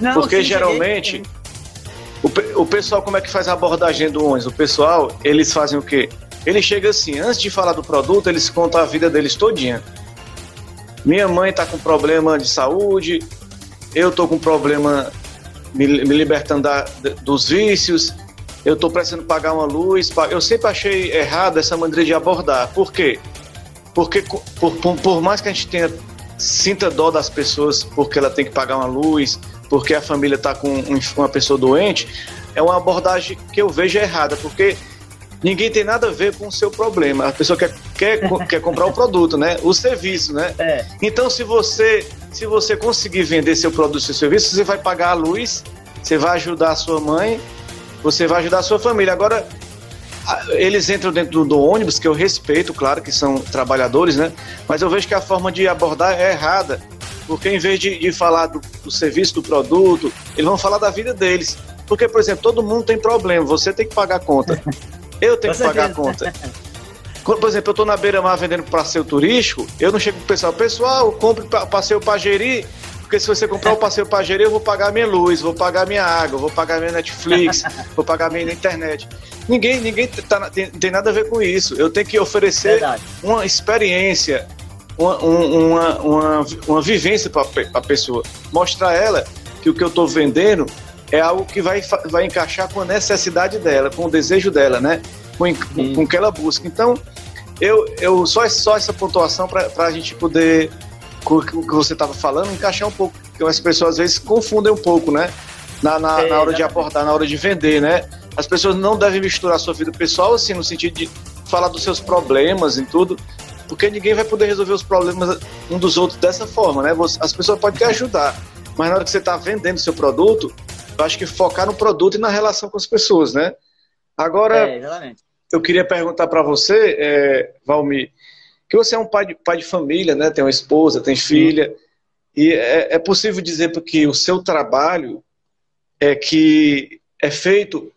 Não, Porque sim, geralmente o, o pessoal como é que faz a abordagem do ônibus? O pessoal, eles fazem o quê? Ele chega assim, antes de falar do produto, eles contam a vida deles todinha. Minha mãe tá com problema de saúde, eu tô com problema me, me libertando da, dos vícios, eu tô precisando pagar uma luz. Eu sempre achei errado essa maneira de abordar. Por quê? Porque por, por, por mais que a gente tenha sinta dó das pessoas porque ela tem que pagar uma luz, porque a família está com uma pessoa doente, é uma abordagem que eu vejo errada, porque ninguém tem nada a ver com o seu problema. A pessoa quer, quer, <laughs> quer comprar o produto, né? O serviço, né? É. Então, se você, se você conseguir vender seu produto, seu serviço, você vai pagar a luz, você vai ajudar a sua mãe, você vai ajudar a sua família. Agora, eles entram dentro do ônibus, que eu respeito, claro que são trabalhadores, né? Mas eu vejo que a forma de abordar é errada. Porque em vez de, de falar do, do, serviço, do produto, eles vão falar da vida deles. Porque, por exemplo, todo mundo tem problema, você tem que pagar a conta. Eu tenho <laughs> que pagar a conta. Por exemplo, eu estou na beira-mar vendendo passeio turístico, eu não chego pro pessoal, pessoal, compre passeio para Jeri, porque se você comprar o passeio para Jeri, eu vou pagar minha luz, vou pagar minha água, vou pagar minha Netflix, <laughs> vou pagar minha internet. Ninguém, ninguém tá, tem, tem, nada a ver com isso. Eu tenho que oferecer Verdade. uma experiência, uma, uma, uma, uma vivência para a pessoa. Mostrar a ela que o que eu estou vendendo é algo que vai, vai encaixar com a necessidade dela, com o desejo dela, né? Com, com, com o que ela busca. Então, eu, eu só, só essa pontuação para a gente poder, com o que você estava falando, encaixar um pouco. Porque as pessoas às vezes confundem um pouco, né? Na, na, é, na hora de abordar, na hora de vender, né? As pessoas não devem misturar a sua vida pessoal, assim, no sentido de falar dos seus problemas e tudo, porque ninguém vai poder resolver os problemas um dos outros dessa forma, né? As pessoas podem te ajudar, mas na hora que você está vendendo seu produto, eu acho que focar no produto e na relação com as pessoas, né? Agora, é, eu queria perguntar para você, é, Valmir, que você é um pai de, pai de família, né? Tem uma esposa, tem filha, e é, é possível dizer que o seu trabalho é que é feito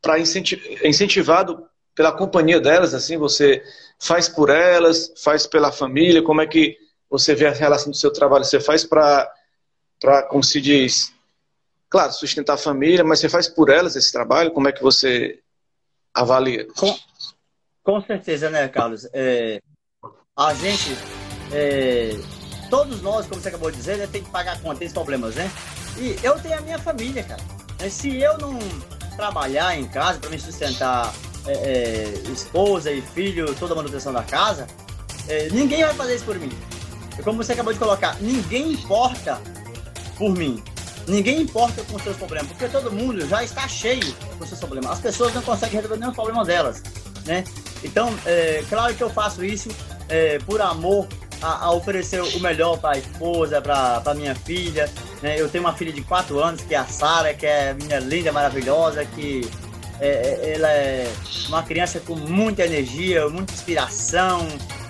para incentivado pela companhia delas, assim, você faz por elas, faz pela família, como é que você vê a relação do seu trabalho? Você faz para, como se diz, claro, sustentar a família, mas você faz por elas esse trabalho? Como é que você avalia? Com, com certeza, né, Carlos? É, a gente, é, todos nós, como você acabou de dizer, né, tem que pagar conta, tem problemas, né? E eu tenho a minha família, cara. Se eu não trabalhar em casa para me sustentar é, é, esposa e filho, toda a manutenção da casa, é, ninguém vai fazer isso por mim. E como você acabou de colocar, ninguém importa por mim. Ninguém importa com os seus problemas, porque todo mundo já está cheio com os seus problemas. As pessoas não conseguem resolver nenhum problema delas, né? Então, é, claro que eu faço isso é, por amor a, a, oferecer o melhor para a esposa, para minha filha. Né? Eu tenho uma filha de 4 anos, que é a Sara, que é minha linda, maravilhosa, que é, é, ela é uma criança com muita energia, muita inspiração,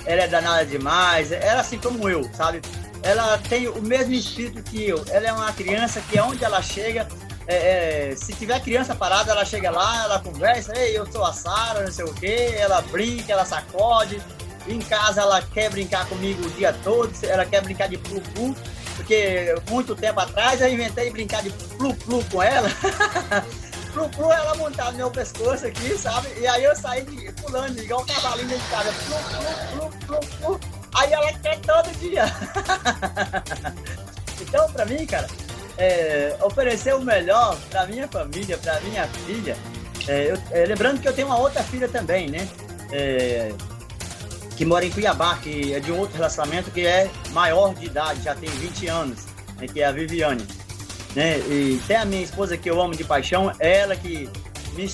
ela é danada demais, ela assim como eu, sabe? Ela tem o mesmo espírito que eu. Ela é uma criança que onde ela chega, é, é, se tiver criança parada, ela chega lá, ela conversa, ei, eu sou a Sara, não sei o quê, ela brinca, ela sacode. Em casa ela quer brincar comigo o dia todo, ela quer brincar de plu-plu, porque muito tempo atrás eu inventei brincar de plu-plu com ela. <laughs> flu, flu, ela montada no meu pescoço aqui, sabe? E aí eu saí de, pulando, igual um cavalinho de casa. Flu, flu, flu, flu. Aí ela quer todo dia. <laughs> então, pra mim, cara, é, oferecer o melhor pra minha família, pra minha filha. É, eu, é, lembrando que eu tenho uma outra filha também, né? É, que mora em Cuiabá, que é de um outro relacionamento que é maior de idade, já tem 20 anos, né, que é a Viviane. Né? E tem a minha esposa que eu amo de paixão, ela que me,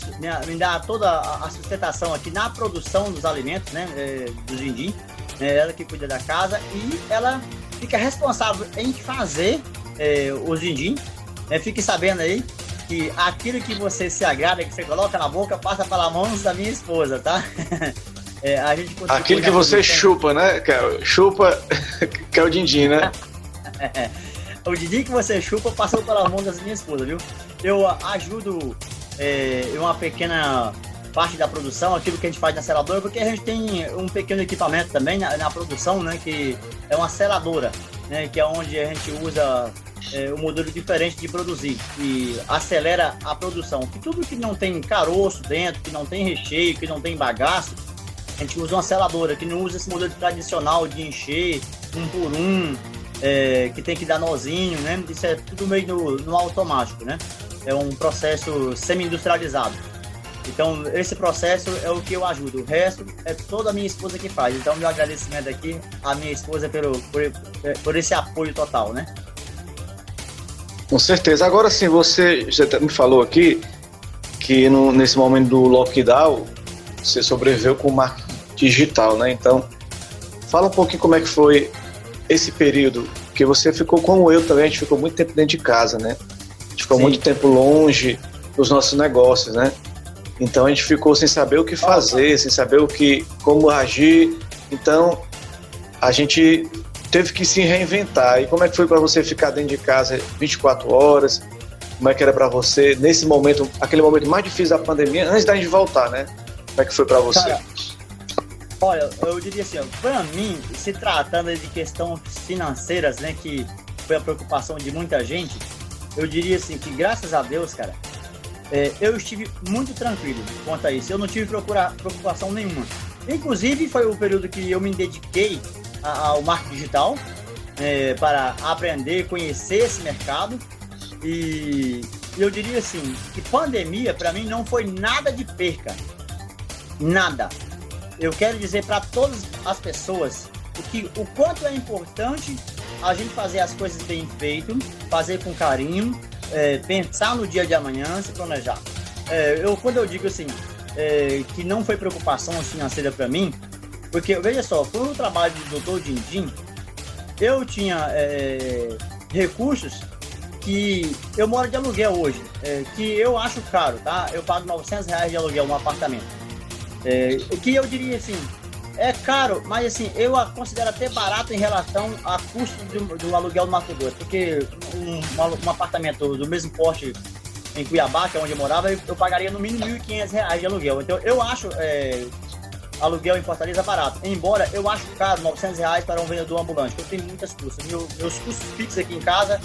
me dá toda a sustentação aqui na produção dos alimentos, né, é, do Zindim, né, ela que cuida da casa e ela fica responsável em fazer é, o Zindim, né, fique sabendo aí que aquilo que você se agrada, que você coloca na boca, passa pela mão da minha esposa, tá? <laughs> É, Aquilo que você chupa, né? Chupa, <laughs> que é o din-din, né? <laughs> o din-din que você chupa passou pela mão das minha esposa, viu? Eu ajudo é, uma pequena parte da produção, aquilo que a gente faz na seladora, porque a gente tem um pequeno equipamento também na, na produção, né? Que é uma seladora, né? Que é onde a gente usa é, um modelo diferente de produzir e acelera a produção. Que tudo que não tem caroço dentro, que não tem recheio, que não tem bagaço, a gente usa uma seladora, que não usa esse modelo tradicional de encher um por um, é, que tem que dar nozinho, né? Isso é tudo meio no, no automático, né? É um processo semi-industrializado. Então, esse processo é o que eu ajudo. O resto é toda a minha esposa que faz. Então, meu agradecimento aqui à minha esposa pelo, por, por esse apoio total, né? Com certeza. Agora sim, você já me falou aqui que no, nesse momento do lockdown você sobreviveu com marketing digital, né? Então, fala um pouquinho como é que foi esse período, que você ficou como eu também, a gente ficou muito tempo dentro de casa, né? A gente ficou Sim. muito tempo longe dos nossos negócios, né? Então a gente ficou sem saber o que fazer, sem saber o que, como agir. Então a gente teve que se reinventar. E como é que foi para você ficar dentro de casa 24 horas? Como é que era para você nesse momento, aquele momento mais difícil da pandemia, antes da gente voltar, né? Como é que foi para você? Cara, Olha, eu diria assim, para mim, se tratando de questões financeiras, né, que foi a preocupação de muita gente, eu diria assim que graças a Deus, cara, é, eu estive muito tranquilo quanto a isso. Eu não tive procura, preocupação nenhuma. Inclusive, foi o período que eu me dediquei ao marketing digital é, para aprender, conhecer esse mercado. E eu diria assim que pandemia para mim não foi nada de perca, nada eu quero dizer para todas as pessoas o, que, o quanto é importante a gente fazer as coisas bem feitas, fazer com carinho, é, pensar no dia de amanhã, se planejar. É, eu, quando eu digo assim, é, que não foi preocupação financeira para mim, porque, veja só, foi o trabalho do Dr. Dindim, eu tinha é, recursos que eu moro de aluguel hoje, é, que eu acho caro, tá? Eu pago 900 reais de aluguel no apartamento. É, o que eu diria assim, é caro, mas assim, eu a considero até barato em relação a custo do, do aluguel do Mato Grosso, porque um, um, apartamento do mesmo porte em Cuiabá, que é onde eu morava, eu, eu pagaria no mínimo R$ 1.500 de aluguel. Então eu acho é, aluguel em Fortaleza barato, embora eu acho caro 900 reais para um vendedor ambulante, eu tenho muitas custas. Meu, meus custos fixos aqui em casa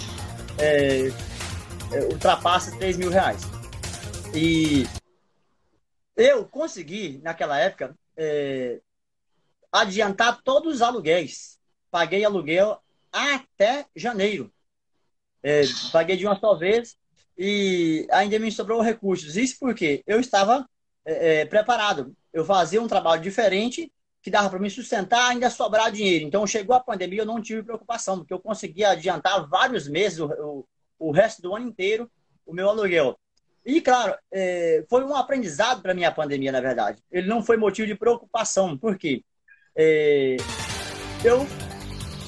é, é, ultrapassam 3 mil reais. E eu consegui, naquela época, é, adiantar todos os aluguéis. Paguei aluguel até janeiro. É, paguei de uma só vez e ainda me sobrou recursos. Isso porque eu estava é, é preparado. Eu fazia um trabalho diferente que dava para me sustentar ainda sobrar dinheiro. Então, chegou a pandemia, eu não tive preocupação, porque eu conseguia adiantar vários meses, o, o, o resto do ano inteiro, o meu aluguel. E, claro, é, foi um aprendizado para mim a pandemia, na verdade. Ele não foi motivo de preocupação, porque é, eu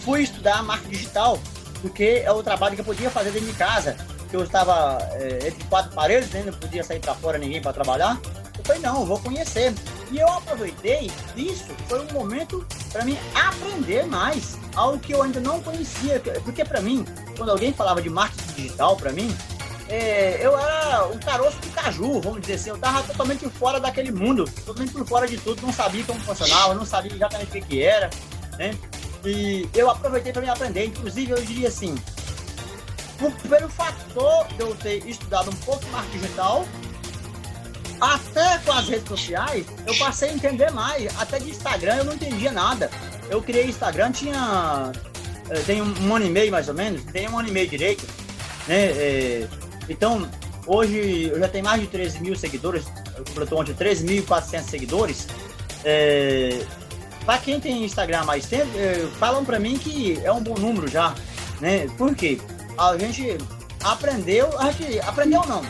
fui estudar marketing digital, porque é o trabalho que eu podia fazer dentro de casa, que eu estava é, entre quatro paredes, né, não podia sair para fora ninguém para trabalhar. Eu falei, não, vou conhecer. E eu aproveitei isso, foi um momento para mim aprender mais, algo que eu ainda não conhecia. Porque, para mim, quando alguém falava de marketing digital, para mim, é, eu era um caroço de caju, vamos dizer assim. Eu tava totalmente fora daquele mundo, totalmente por fora de tudo, não sabia como funcionava, não sabia exatamente o que, era, né? E eu aproveitei para me aprender. Inclusive, eu diria assim, pelo fator de eu ter estudado um pouco mais digital, até com as redes sociais, eu passei a entender mais. Até de Instagram eu não entendia nada. Eu criei Instagram, tinha. Eh, tem um ano e meio mais ou menos, tem um ano e meio direito. Né? É, então, hoje eu já tenho mais de 13 mil seguidores, completou ontem 13.400 seguidores. É, para quem tem Instagram mais tempo, é, falam para mim que é um bom número já. Né? Por quê? A gente aprendeu, a gente aprendeu não,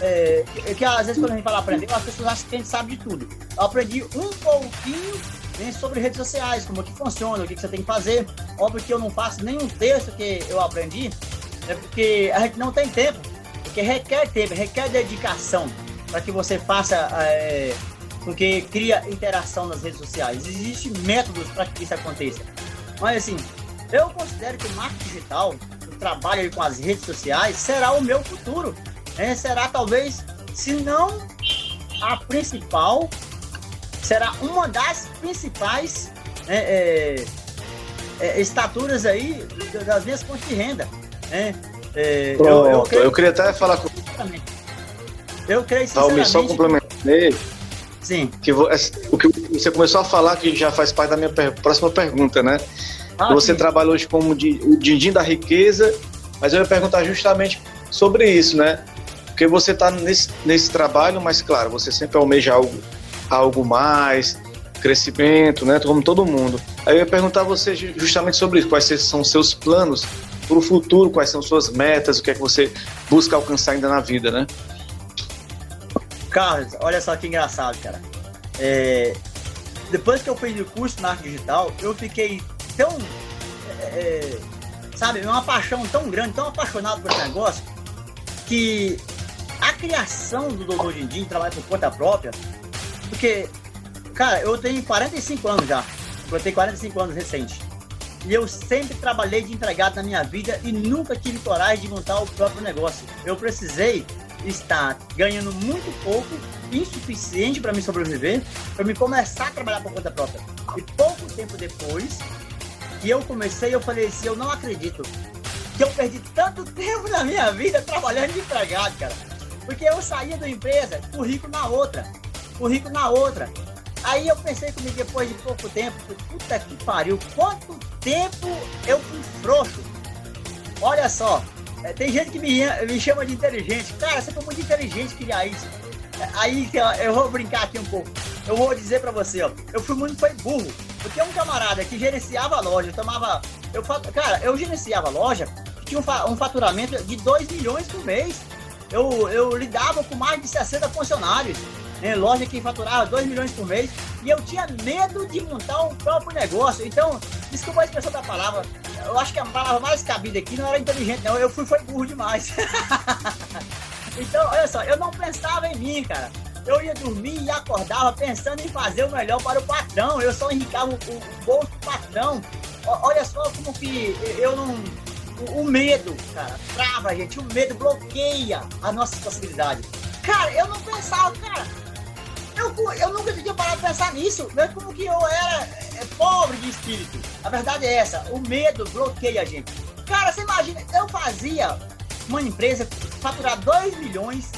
é, que às vezes quando a gente fala aprender, as pessoas acham que a gente sabe de tudo. Eu aprendi um pouquinho né, sobre redes sociais, como que funciona, o que, que, você tem que fazer. Óbvio que eu não faço nenhum texto que eu aprendi, é porque a gente não tem tempo, porque requer tempo, requer dedicação para que você faça é, com que cria interação nas redes sociais. Existem métodos para que isso aconteça. Mas assim, eu considero que o marketing digital, o trabalho com as redes sociais, será o meu futuro é, será talvez, se não a principal, será uma das principais é, é, é estaturas aí das minhas fontes de renda. Né? É, Pronto, eu, eu, creio, eu, queria até falar com Eu creio sinceramente... só complementar Sim. Que o que você começou a falar que já faz parte da minha próxima pergunta, né? Ah, você sim. trabalha hoje como o din-din da riqueza, mas eu ia perguntar justamente sobre isso, né? Porque você está nesse, nesse trabalho, mas claro, você sempre almeja algo, algo mais, crescimento, né? Como todo mundo. Aí eu ia perguntar a você justamente sobre isso, quais são os seus planos para o futuro, quais são suas metas, o que é que você busca alcançar ainda na vida, né? Carlos, olha só que engraçado, cara. É, depois que eu fiz o curso na arte digital, eu fiquei tão. É, é sabe, uma paixão tão grande, tão apaixonado por esse negócio, que a criação do Dodô Dindim, trabalho por conta própria, porque, cara, eu tenho 45 anos já, eu tenho 45 anos recente, e eu sempre trabalhei de empregado na minha vida e nunca tive coragem de montar o próprio negócio. Eu precisei estar ganhando muito pouco, insuficiente para me sobreviver, para me começar a trabalhar por conta própria. E pouco tempo depois que eu comecei, eu falei assim, eu não acredito que eu perdi tanto <laughs> tempo na minha vida trabalhando de empregado, cara. Porque eu saía da empresa, currículo na outra, currículo na outra. Aí eu pensei comigo depois de pouco tempo, puta que pariu, quanto tempo eu fui frouxo. Olha só, é, tem gente que me, me chama de inteligente. Cara, você foi muito inteligente criar isso. É, aí eu vou brincar aqui um pouco. Eu vou dizer pra você, ó, eu fui muito foi burro. Porque um camarada que gerenciava a loja, tomava. Eu, cara, eu gerenciava a loja tinha um, um faturamento de 2 milhões por mês eu, eu lidava com mais de 60 funcionários, né, loja que faturava 2 milhões por mês, e eu tinha medo de montar um próprio negócio. Então, desculpa a expressão da palavra, eu acho que a palavra mais cabida aqui não era inteligente, não, eu fui foi burro demais. <laughs> então, olha só, eu não pensava em mim, cara. Eu ia dormir e acordava pensando em fazer o melhor para o patrão. Eu só enricava o, o bolso do patrão. olha só como que eu não o, o medo, cara, trava gente. O medo bloqueia as nossas possibilidades. Cara, eu não pensava, cara. Eu, eu nunca tinha parado de pensar nisso. Mesmo como que eu era é, pobre de espírito. A verdade é essa. O medo bloqueia a gente. Cara, você imagina, eu fazia uma empresa faturar 2 milhões,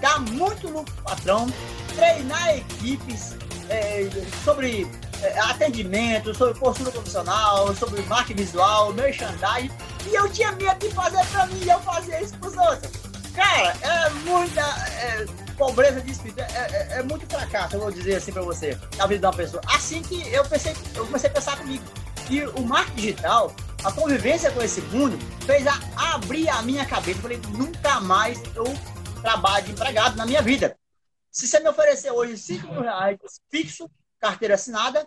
dar muito lucro pro patrão, treinar equipes é, sobre é, atendimento, sobre postura profissional, sobre marketing visual, merchandising, e eu tinha medo de fazer pra mim eu fazia isso pros outros. Cara, é muita é, pobreza de espírito, é, é, é, muito fracasso, eu vou dizer assim pra você, na vida uma pessoa. Assim que eu pensei, eu comecei a pensar comigo. E o marketing digital, a convivência com esse mundo, fez a, abrir a minha cabeça. Falei, nunca mais eu trabalho de empregado na minha vida. Se você me oferecer hoje 5 mil reais fixo, carteira assinada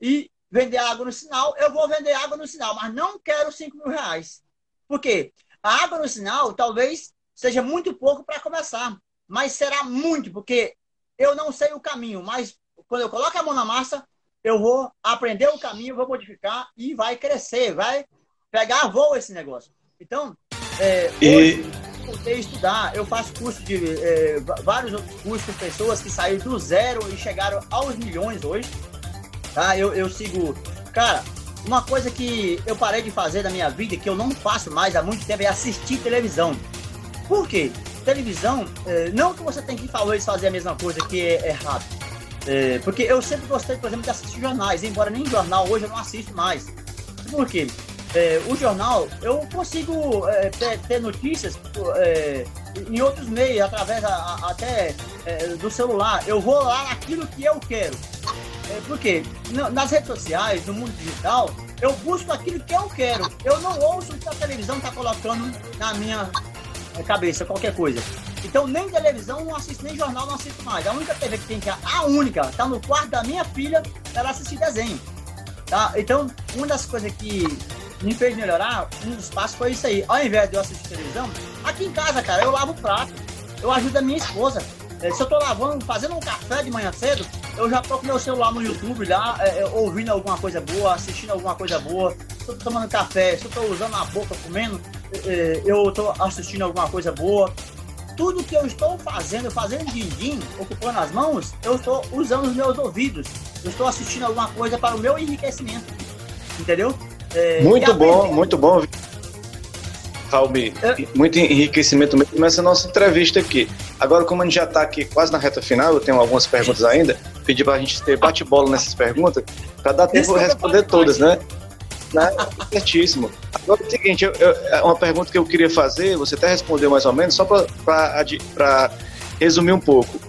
e vender água no sinal, eu vou vender água no sinal, mas não quero 5 mil reais. Por quê? A água no sinal talvez seja muito pouco para começar, mas será muito, porque eu não sei o caminho, mas quando eu coloco a mão na massa, eu vou aprender o caminho, vou modificar e vai crescer, vai pegar voo esse negócio. Então, é, hoje, e... a estudar, eu faço curso de é, vários outros cursos com pessoas que saíram do zero e chegaram aos milhões hoje tá? Eu, eu sigo. Cara, uma coisa que eu parei de fazer da minha vida, que eu não faço mais há muito tempo, é assistir televisão. Por quê? Televisão, é, não que você tem que talvez fazer a mesma coisa que é errado. É, porque eu sempre gostei, por exemplo, de assistir jornais, embora nem jornal hoje eu não assisto mais. Por quê? É, o jornal, eu consigo é, ter, ter, notícias é, em outros meios, através a, a, até é, do celular. Eu vou lá naquilo que eu quero. É, porque nas redes sociais, no mundo digital, eu busco aquilo que eu quero. Eu não ouço o que a televisão está colocando na minha cabeça, qualquer coisa. Então, nem televisão, não assisto, nem jornal, não assisto mais. A única TV que tem que a única, tá no quarto da minha filha, ela assistir desenho. Tá? Então, uma das coisas que me fez melhorar, um dos passos foi isso aí. Ao invés de eu assistir televisão, aqui em casa, cara, eu lavo o prato. Eu ajudo a minha esposa. É, se eu tô lavando, fazendo um café de manhã cedo, eu já tô com meu celular no YouTube lá, é, é, ouvindo alguma coisa boa, assistindo alguma coisa boa. Se eu tô tomando café, se eu tô usando a boca comendo, é, é eu tô assistindo alguma coisa boa. Tudo que eu estou fazendo, fazendo din-din, ocupando as mãos, eu estou usando os meus ouvidos. Eu estou assistindo alguma coisa para o meu enriquecimento. Entendeu? É, muito bom, muito bom. Raul, é. muito enriquecimento mesmo nessa nossa entrevista aqui. Agora, como a gente já está aqui quase na reta final, eu tenho algumas perguntas ainda, pedi para a gente ter bate-bola nessas perguntas, para dar tempo de responder todas, né? né? Certíssimo. Agora é o seguinte, eu, eu, é uma pergunta que eu queria fazer, você até respondeu mais ou menos, só para resumir um pouco.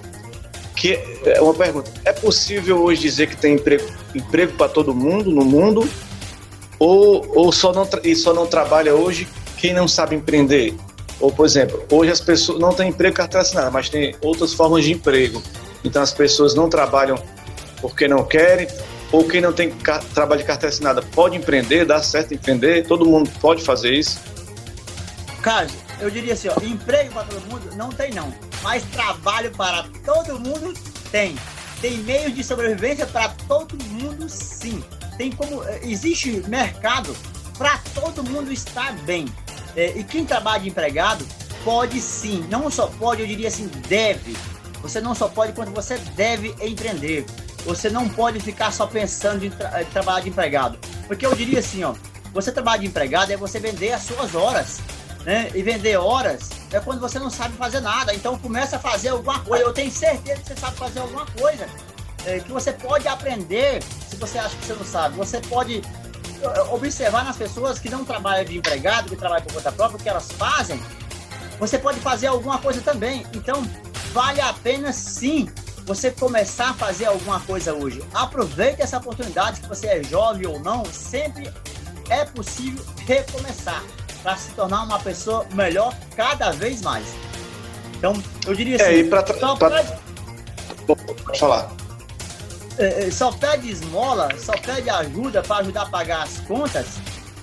Que é uma pergunta: é possível hoje dizer que tem emprego, emprego para todo mundo no mundo? Ou, ou só, não e só não trabalha hoje quem não sabe empreender? Ou, por exemplo, hoje as pessoas não têm emprego carteira mas tem outras formas de emprego. Então as pessoas não trabalham porque não querem, ou quem não tem trabalho de carteira assinada pode empreender, dá certo empreender, todo mundo pode fazer isso? Carlos, eu diria assim, ó, emprego para todo mundo não tem não, mas trabalho para todo mundo tem. Tem meios de sobrevivência para todo mundo sim tem como eh, existe mercado para todo mundo estar bem. É, e quem trabalha de empregado pode sim, não só pode, eu diria assim, deve. Você não só pode quanto você deve empreender. Você não pode ficar só pensando em tra trabalhar de empregado. Porque eu diria assim, ó, você trabalhar de empregado é você vender as suas horas. Né? E vender horas é quando você não sabe fazer nada. Então começa a fazer alguma coisa. Eu tenho certeza que você sabe fazer alguma coisa é, que você pode aprender se você acha que você não sabe. Você pode observar nas pessoas que não trabalham de empregado, que trabalham por conta própria, o que elas fazem. Você pode fazer alguma coisa também. Então, vale a pena sim você começar a fazer alguma coisa hoje. Aproveite essa oportunidade, que você é jovem ou não, sempre é possível recomeçar para se tornar uma pessoa melhor cada vez mais. Então, eu diria assim. É, e pra, pra... Pode falar. É, é, só pede esmola, só pede ajuda para ajudar a pagar as contas,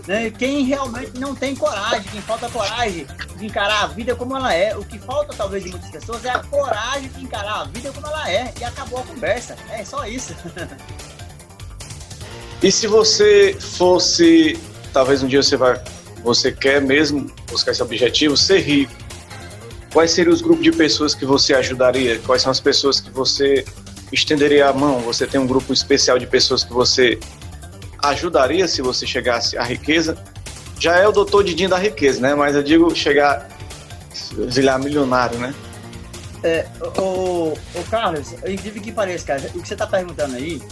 né? quem realmente não tem coragem, quem falta coragem de encarar a vida como ela é. O que falta, talvez, de muitas pessoas é a coragem de encarar a vida como ela é. E acabou a conversa. É só isso. <laughs> e se você fosse, talvez um dia você vai, você quer mesmo buscar esse objetivo, ser rico, quais seriam os grupos de pessoas que você ajudaria? Quais são as pessoas que você estenderia a mão? Você tem um grupo especial de pessoas que você ajudaria se você chegasse à riqueza? Já é o doutor Didinho da riqueza, né? Mas eu digo chegar, virar milionário, né? É, o, o Carlos, incrível que pareça, cara, o que você está perguntando aí,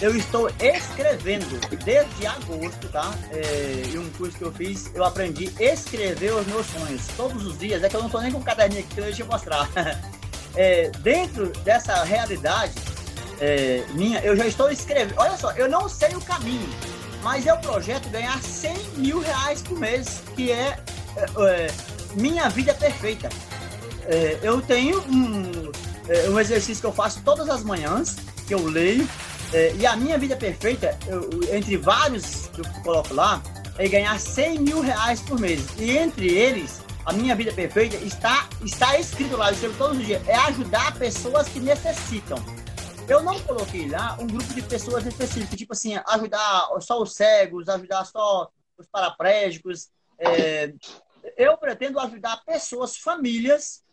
eu estou escrevendo desde agosto, tá? É, em um curso que eu fiz, eu aprendi a escrever os meus sonhos todos os dias. É que eu não estou nem com um caderninho aqui, deixa eu mostrar. <laughs> é, dentro dessa realidade é, minha, eu já estou escrevendo. Olha só, eu não sei o caminho, mas é o projeto ganhar 100 mil reais por mês, que é, é, é minha vida perfeita. É, eu tenho um, é, um exercício que eu faço todas as manhãs, que eu leio, e a minha vida perfeita, eu, entre vários que eu coloco lá, é ganhar 100 mil reais por mês. E entre eles, a minha vida perfeita está, está escrito lá, eu escrevo todos os dias, é ajudar pessoas que necessitam. Eu não coloquei lá um grupo de pessoas específicas, tipo assim, ajudar só os cegos, ajudar só os paraplégicos. É, eu pretendo ajudar pessoas, famílias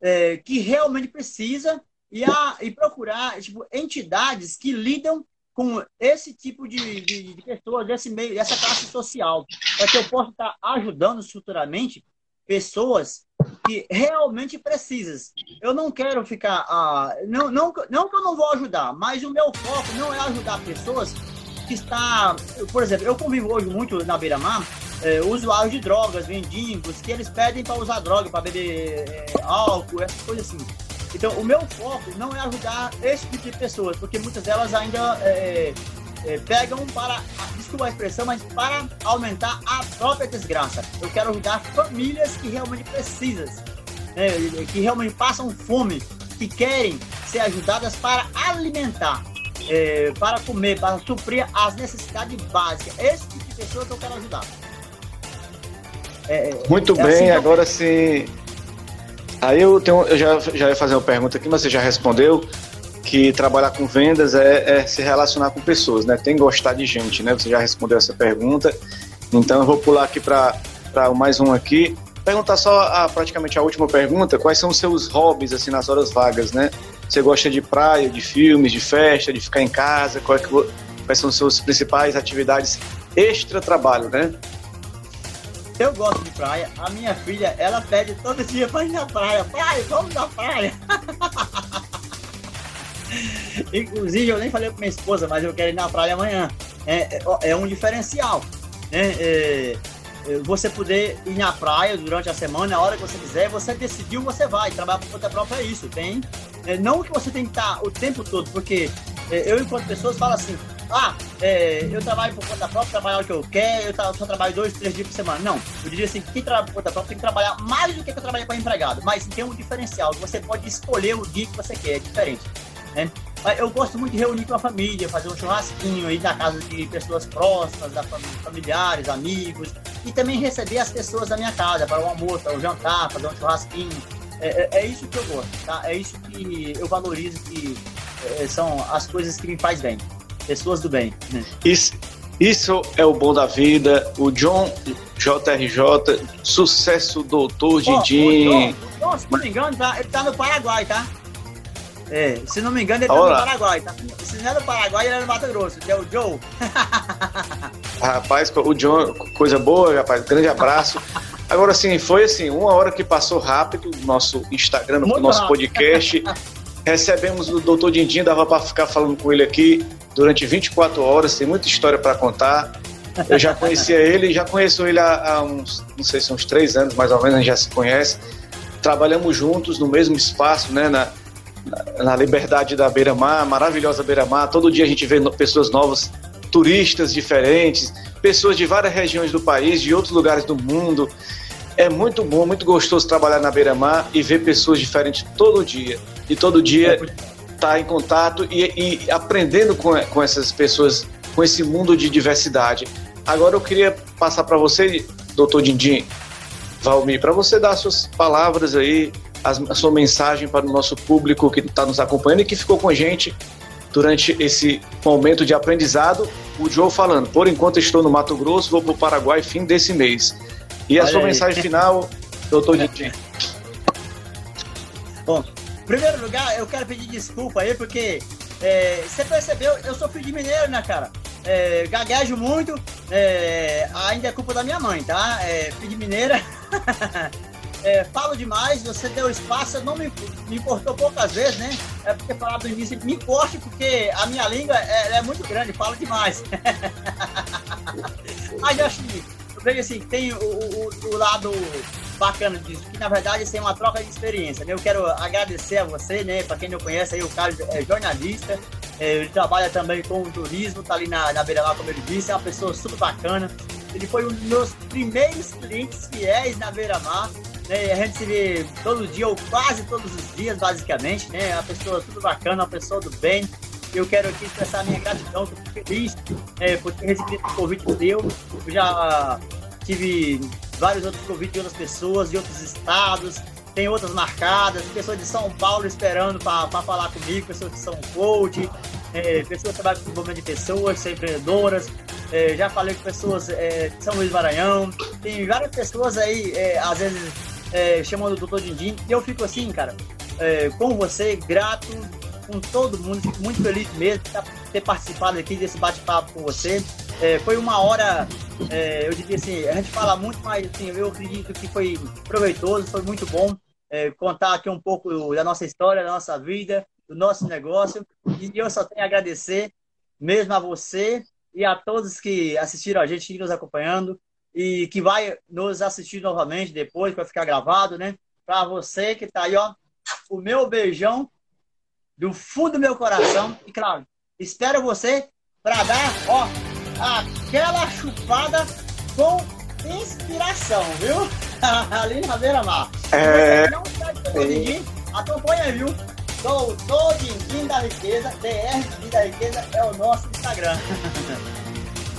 é, que realmente precisam e, a, e procurar tipo, entidades que lidam com esse tipo de, de, de pessoas, desse meio, dessa classe social, para que eu possa estar ajudando futuramente pessoas que realmente precisam. Eu não quero ficar. Ah, não, não, não que eu não vou ajudar, mas o meu foco não é ajudar pessoas que está. Por exemplo, eu convivo hoje muito na beira-mar. É, usuários de drogas, mendigos, que eles pedem para usar droga, para beber é, álcool, essas coisas assim. Então, o meu foco não é ajudar esse tipo de pessoas, porque muitas delas ainda é, é, pegam para, desculpa a expressão, mas para aumentar a própria desgraça. Eu quero ajudar famílias que realmente precisam, né, que realmente passam fome, que querem ser ajudadas para alimentar, é, para comer, para suprir as necessidades básicas. Esse tipo de pessoa que eu quero ajudar. É, é Muito é bem, assim agora sim. Aí eu, tenho, eu já, já ia fazer uma pergunta aqui, mas você já respondeu que trabalhar com vendas é, é, se relacionar com pessoas, né? Tem que gostar de gente, né? Você já respondeu essa pergunta. Então eu vou pular aqui para mais um aqui. Perguntar só a, praticamente a última pergunta. Quais são os seus hobbies assim nas horas vagas, né? Você gosta de praia, de filmes, de festa, de ficar em casa? Qual é que, quais são as suas principais atividades extra trabalho, né? Eu gosto de praia. A minha filha, ela pede todo dia para ir na praia. Pai, vamos na praia. <laughs> <laughs> Inclusive, eu nem falei com minha esposa, mas eu quero ir na praia amanhã. É, é, é um diferencial. Né? É, é, você poder ir na praia durante a semana, a hora que você quiser, você decidiu, você vai. Trabalhar por conta própria é isso. Tem, é, não que você tem que estar o tempo todo, porque é, eu, enquanto pessoas, falo assim: ah, é, eu trabalho por conta própria, trabalhar o que eu quero, eu só trabalho dois, três dias por semana. Não, eu diria assim: quem trabalha por conta própria tem que trabalhar mais do que eu trabalho com empregado, mas tem um diferencial. Você pode escolher o dia que você quer, é diferente. Né? Eu gosto muito de reunir com a família, fazer um churrasquinho aí na casa de pessoas próximas, da família, familiares, amigos, e também receber as pessoas da minha casa para o almoço, para o jantar, fazer um churrasquinho. É, é, é, isso que eu gosto, tá? É isso que eu valorizo, que é, são as coisas que me faz bem. Pessoas do bem. Né? Isso, isso é o bom da vida. O John JRJ, sucesso doutor Didim. Oh, se não me engano, tá, ele tá no Paraguai, tá? É, se não me engano, ele Olá. tá no Paraguai. Tá? Se não é do Paraguai, ele é no Mato Grosso, que é o Joe. <laughs> rapaz, o John, coisa boa, rapaz. Grande abraço. Agora sim, foi assim, uma hora que passou rápido no nosso Instagram, Muito nosso rápido. podcast. Recebemos o doutor Dindim, dava para ficar falando com ele aqui durante 24 horas, tem muita história para contar. Eu já conhecia ele, já conheço ele há, há, uns, não sei se uns três anos mais ou menos, a gente já se conhece. Trabalhamos juntos no mesmo espaço, né, na, na Liberdade da Beira-Mar, maravilhosa Beira-Mar. Todo dia a gente vê pessoas novas, turistas diferentes, pessoas de várias regiões do país, de outros lugares do mundo. É muito bom, muito gostoso trabalhar na Beira-Mar e ver pessoas diferentes todo dia. E todo dia estar tá em contato e, e aprendendo com, com essas pessoas, com esse mundo de diversidade. Agora eu queria passar para você, doutor Dindim, Valmir, para você dar suas palavras aí a sua mensagem para o nosso público que está nos acompanhando e que ficou com a gente durante esse momento de aprendizado. O Joe falando, por enquanto estou no Mato Grosso, vou para o Paraguai fim desse mês. E a Olha sua aí. mensagem final, doutor Didi? Bom, em primeiro lugar, eu quero pedir desculpa aí, porque é, você percebeu, eu sou filho de mineiro, né, cara? É, gaguejo muito, é, ainda é culpa da minha mãe, tá? É, filho de mineira. <laughs> é, falo demais, você deu espaço, não me, me importou poucas vezes, né? É porque falar do início, me importe, porque a minha língua é, é muito grande, falo demais. <laughs> Mas eu acho que, eu vejo assim, tem o, o, o, lado bacana disso, que na verdade tem é uma troca de experiência, né? Eu quero agradecer a você, né? Para quem não conhece aí, o Carlos é jornalista, é, ele trabalha também com o turismo, tá ali na, na beira-mar, como ele disse, é uma pessoa super bacana. Ele foi um dos meus primeiros clientes fiéis na beira-mar, né? A gente se vê todo dia, ou quase todos os dias, basicamente, né? Uma pessoa tudo bacana, uma pessoa do bem. Eu quero aqui expressar a minha gratidão, estou feliz é, por ter recebido esse convite seu. Eu já tive vários outros convites de outras pessoas, de outros estados, tem outras marcadas, pessoas de São Paulo esperando para falar comigo, pessoas que são coach, é, pessoas que trabalham com desenvolvimento de pessoas, são empreendedoras. É, já falei com pessoas é, de São Luís Maranhão, tem várias pessoas aí, é, às vezes é, chamando o doutor Dindim. E eu fico assim, cara, é, com você, grato com todo mundo, fico muito feliz mesmo de ter participado aqui desse bate-papo com você. É, foi uma hora, é, eu diria assim, a gente fala muito, mas assim, eu acredito que foi proveitoso, foi muito bom é, contar aqui um pouco da nossa história, da nossa vida, do nosso negócio. E eu só tenho a agradecer mesmo a você e a todos que assistiram a gente, que nos acompanhando e que vai nos assistir novamente depois, para ficar gravado, né? Para você que está aí, ó, o meu beijão do fundo do meu coração. E claro, espero você para dar, ó, aquela chupada com inspiração, viu? <laughs> Ali na beira-mar. É. Não sai acompanha, viu? Doutor Dindim da Riqueza, DR Dindim da Riqueza é o nosso Instagram. <laughs>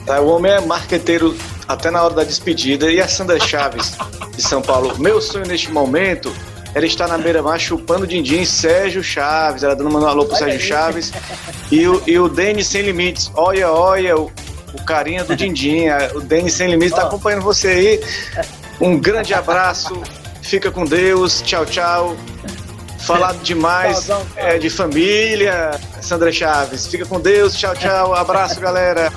Tá, o homem é marqueteiro até na hora da despedida. E a Sandra Chaves, de São Paulo. Meu sonho neste momento era estar na beira-mar chupando din-din Sérgio Chaves. Ela dando um alô pro Sérgio Chaves. E o, e o Denis Sem Limites. Olha, olha, o, o carinha do din-din. O Denis Sem Limites tá acompanhando você aí. Um grande abraço. Fica com Deus. Tchau, tchau. Falado demais é, de família. Sandra Chaves. Fica com Deus. Tchau, tchau. Abraço, galera.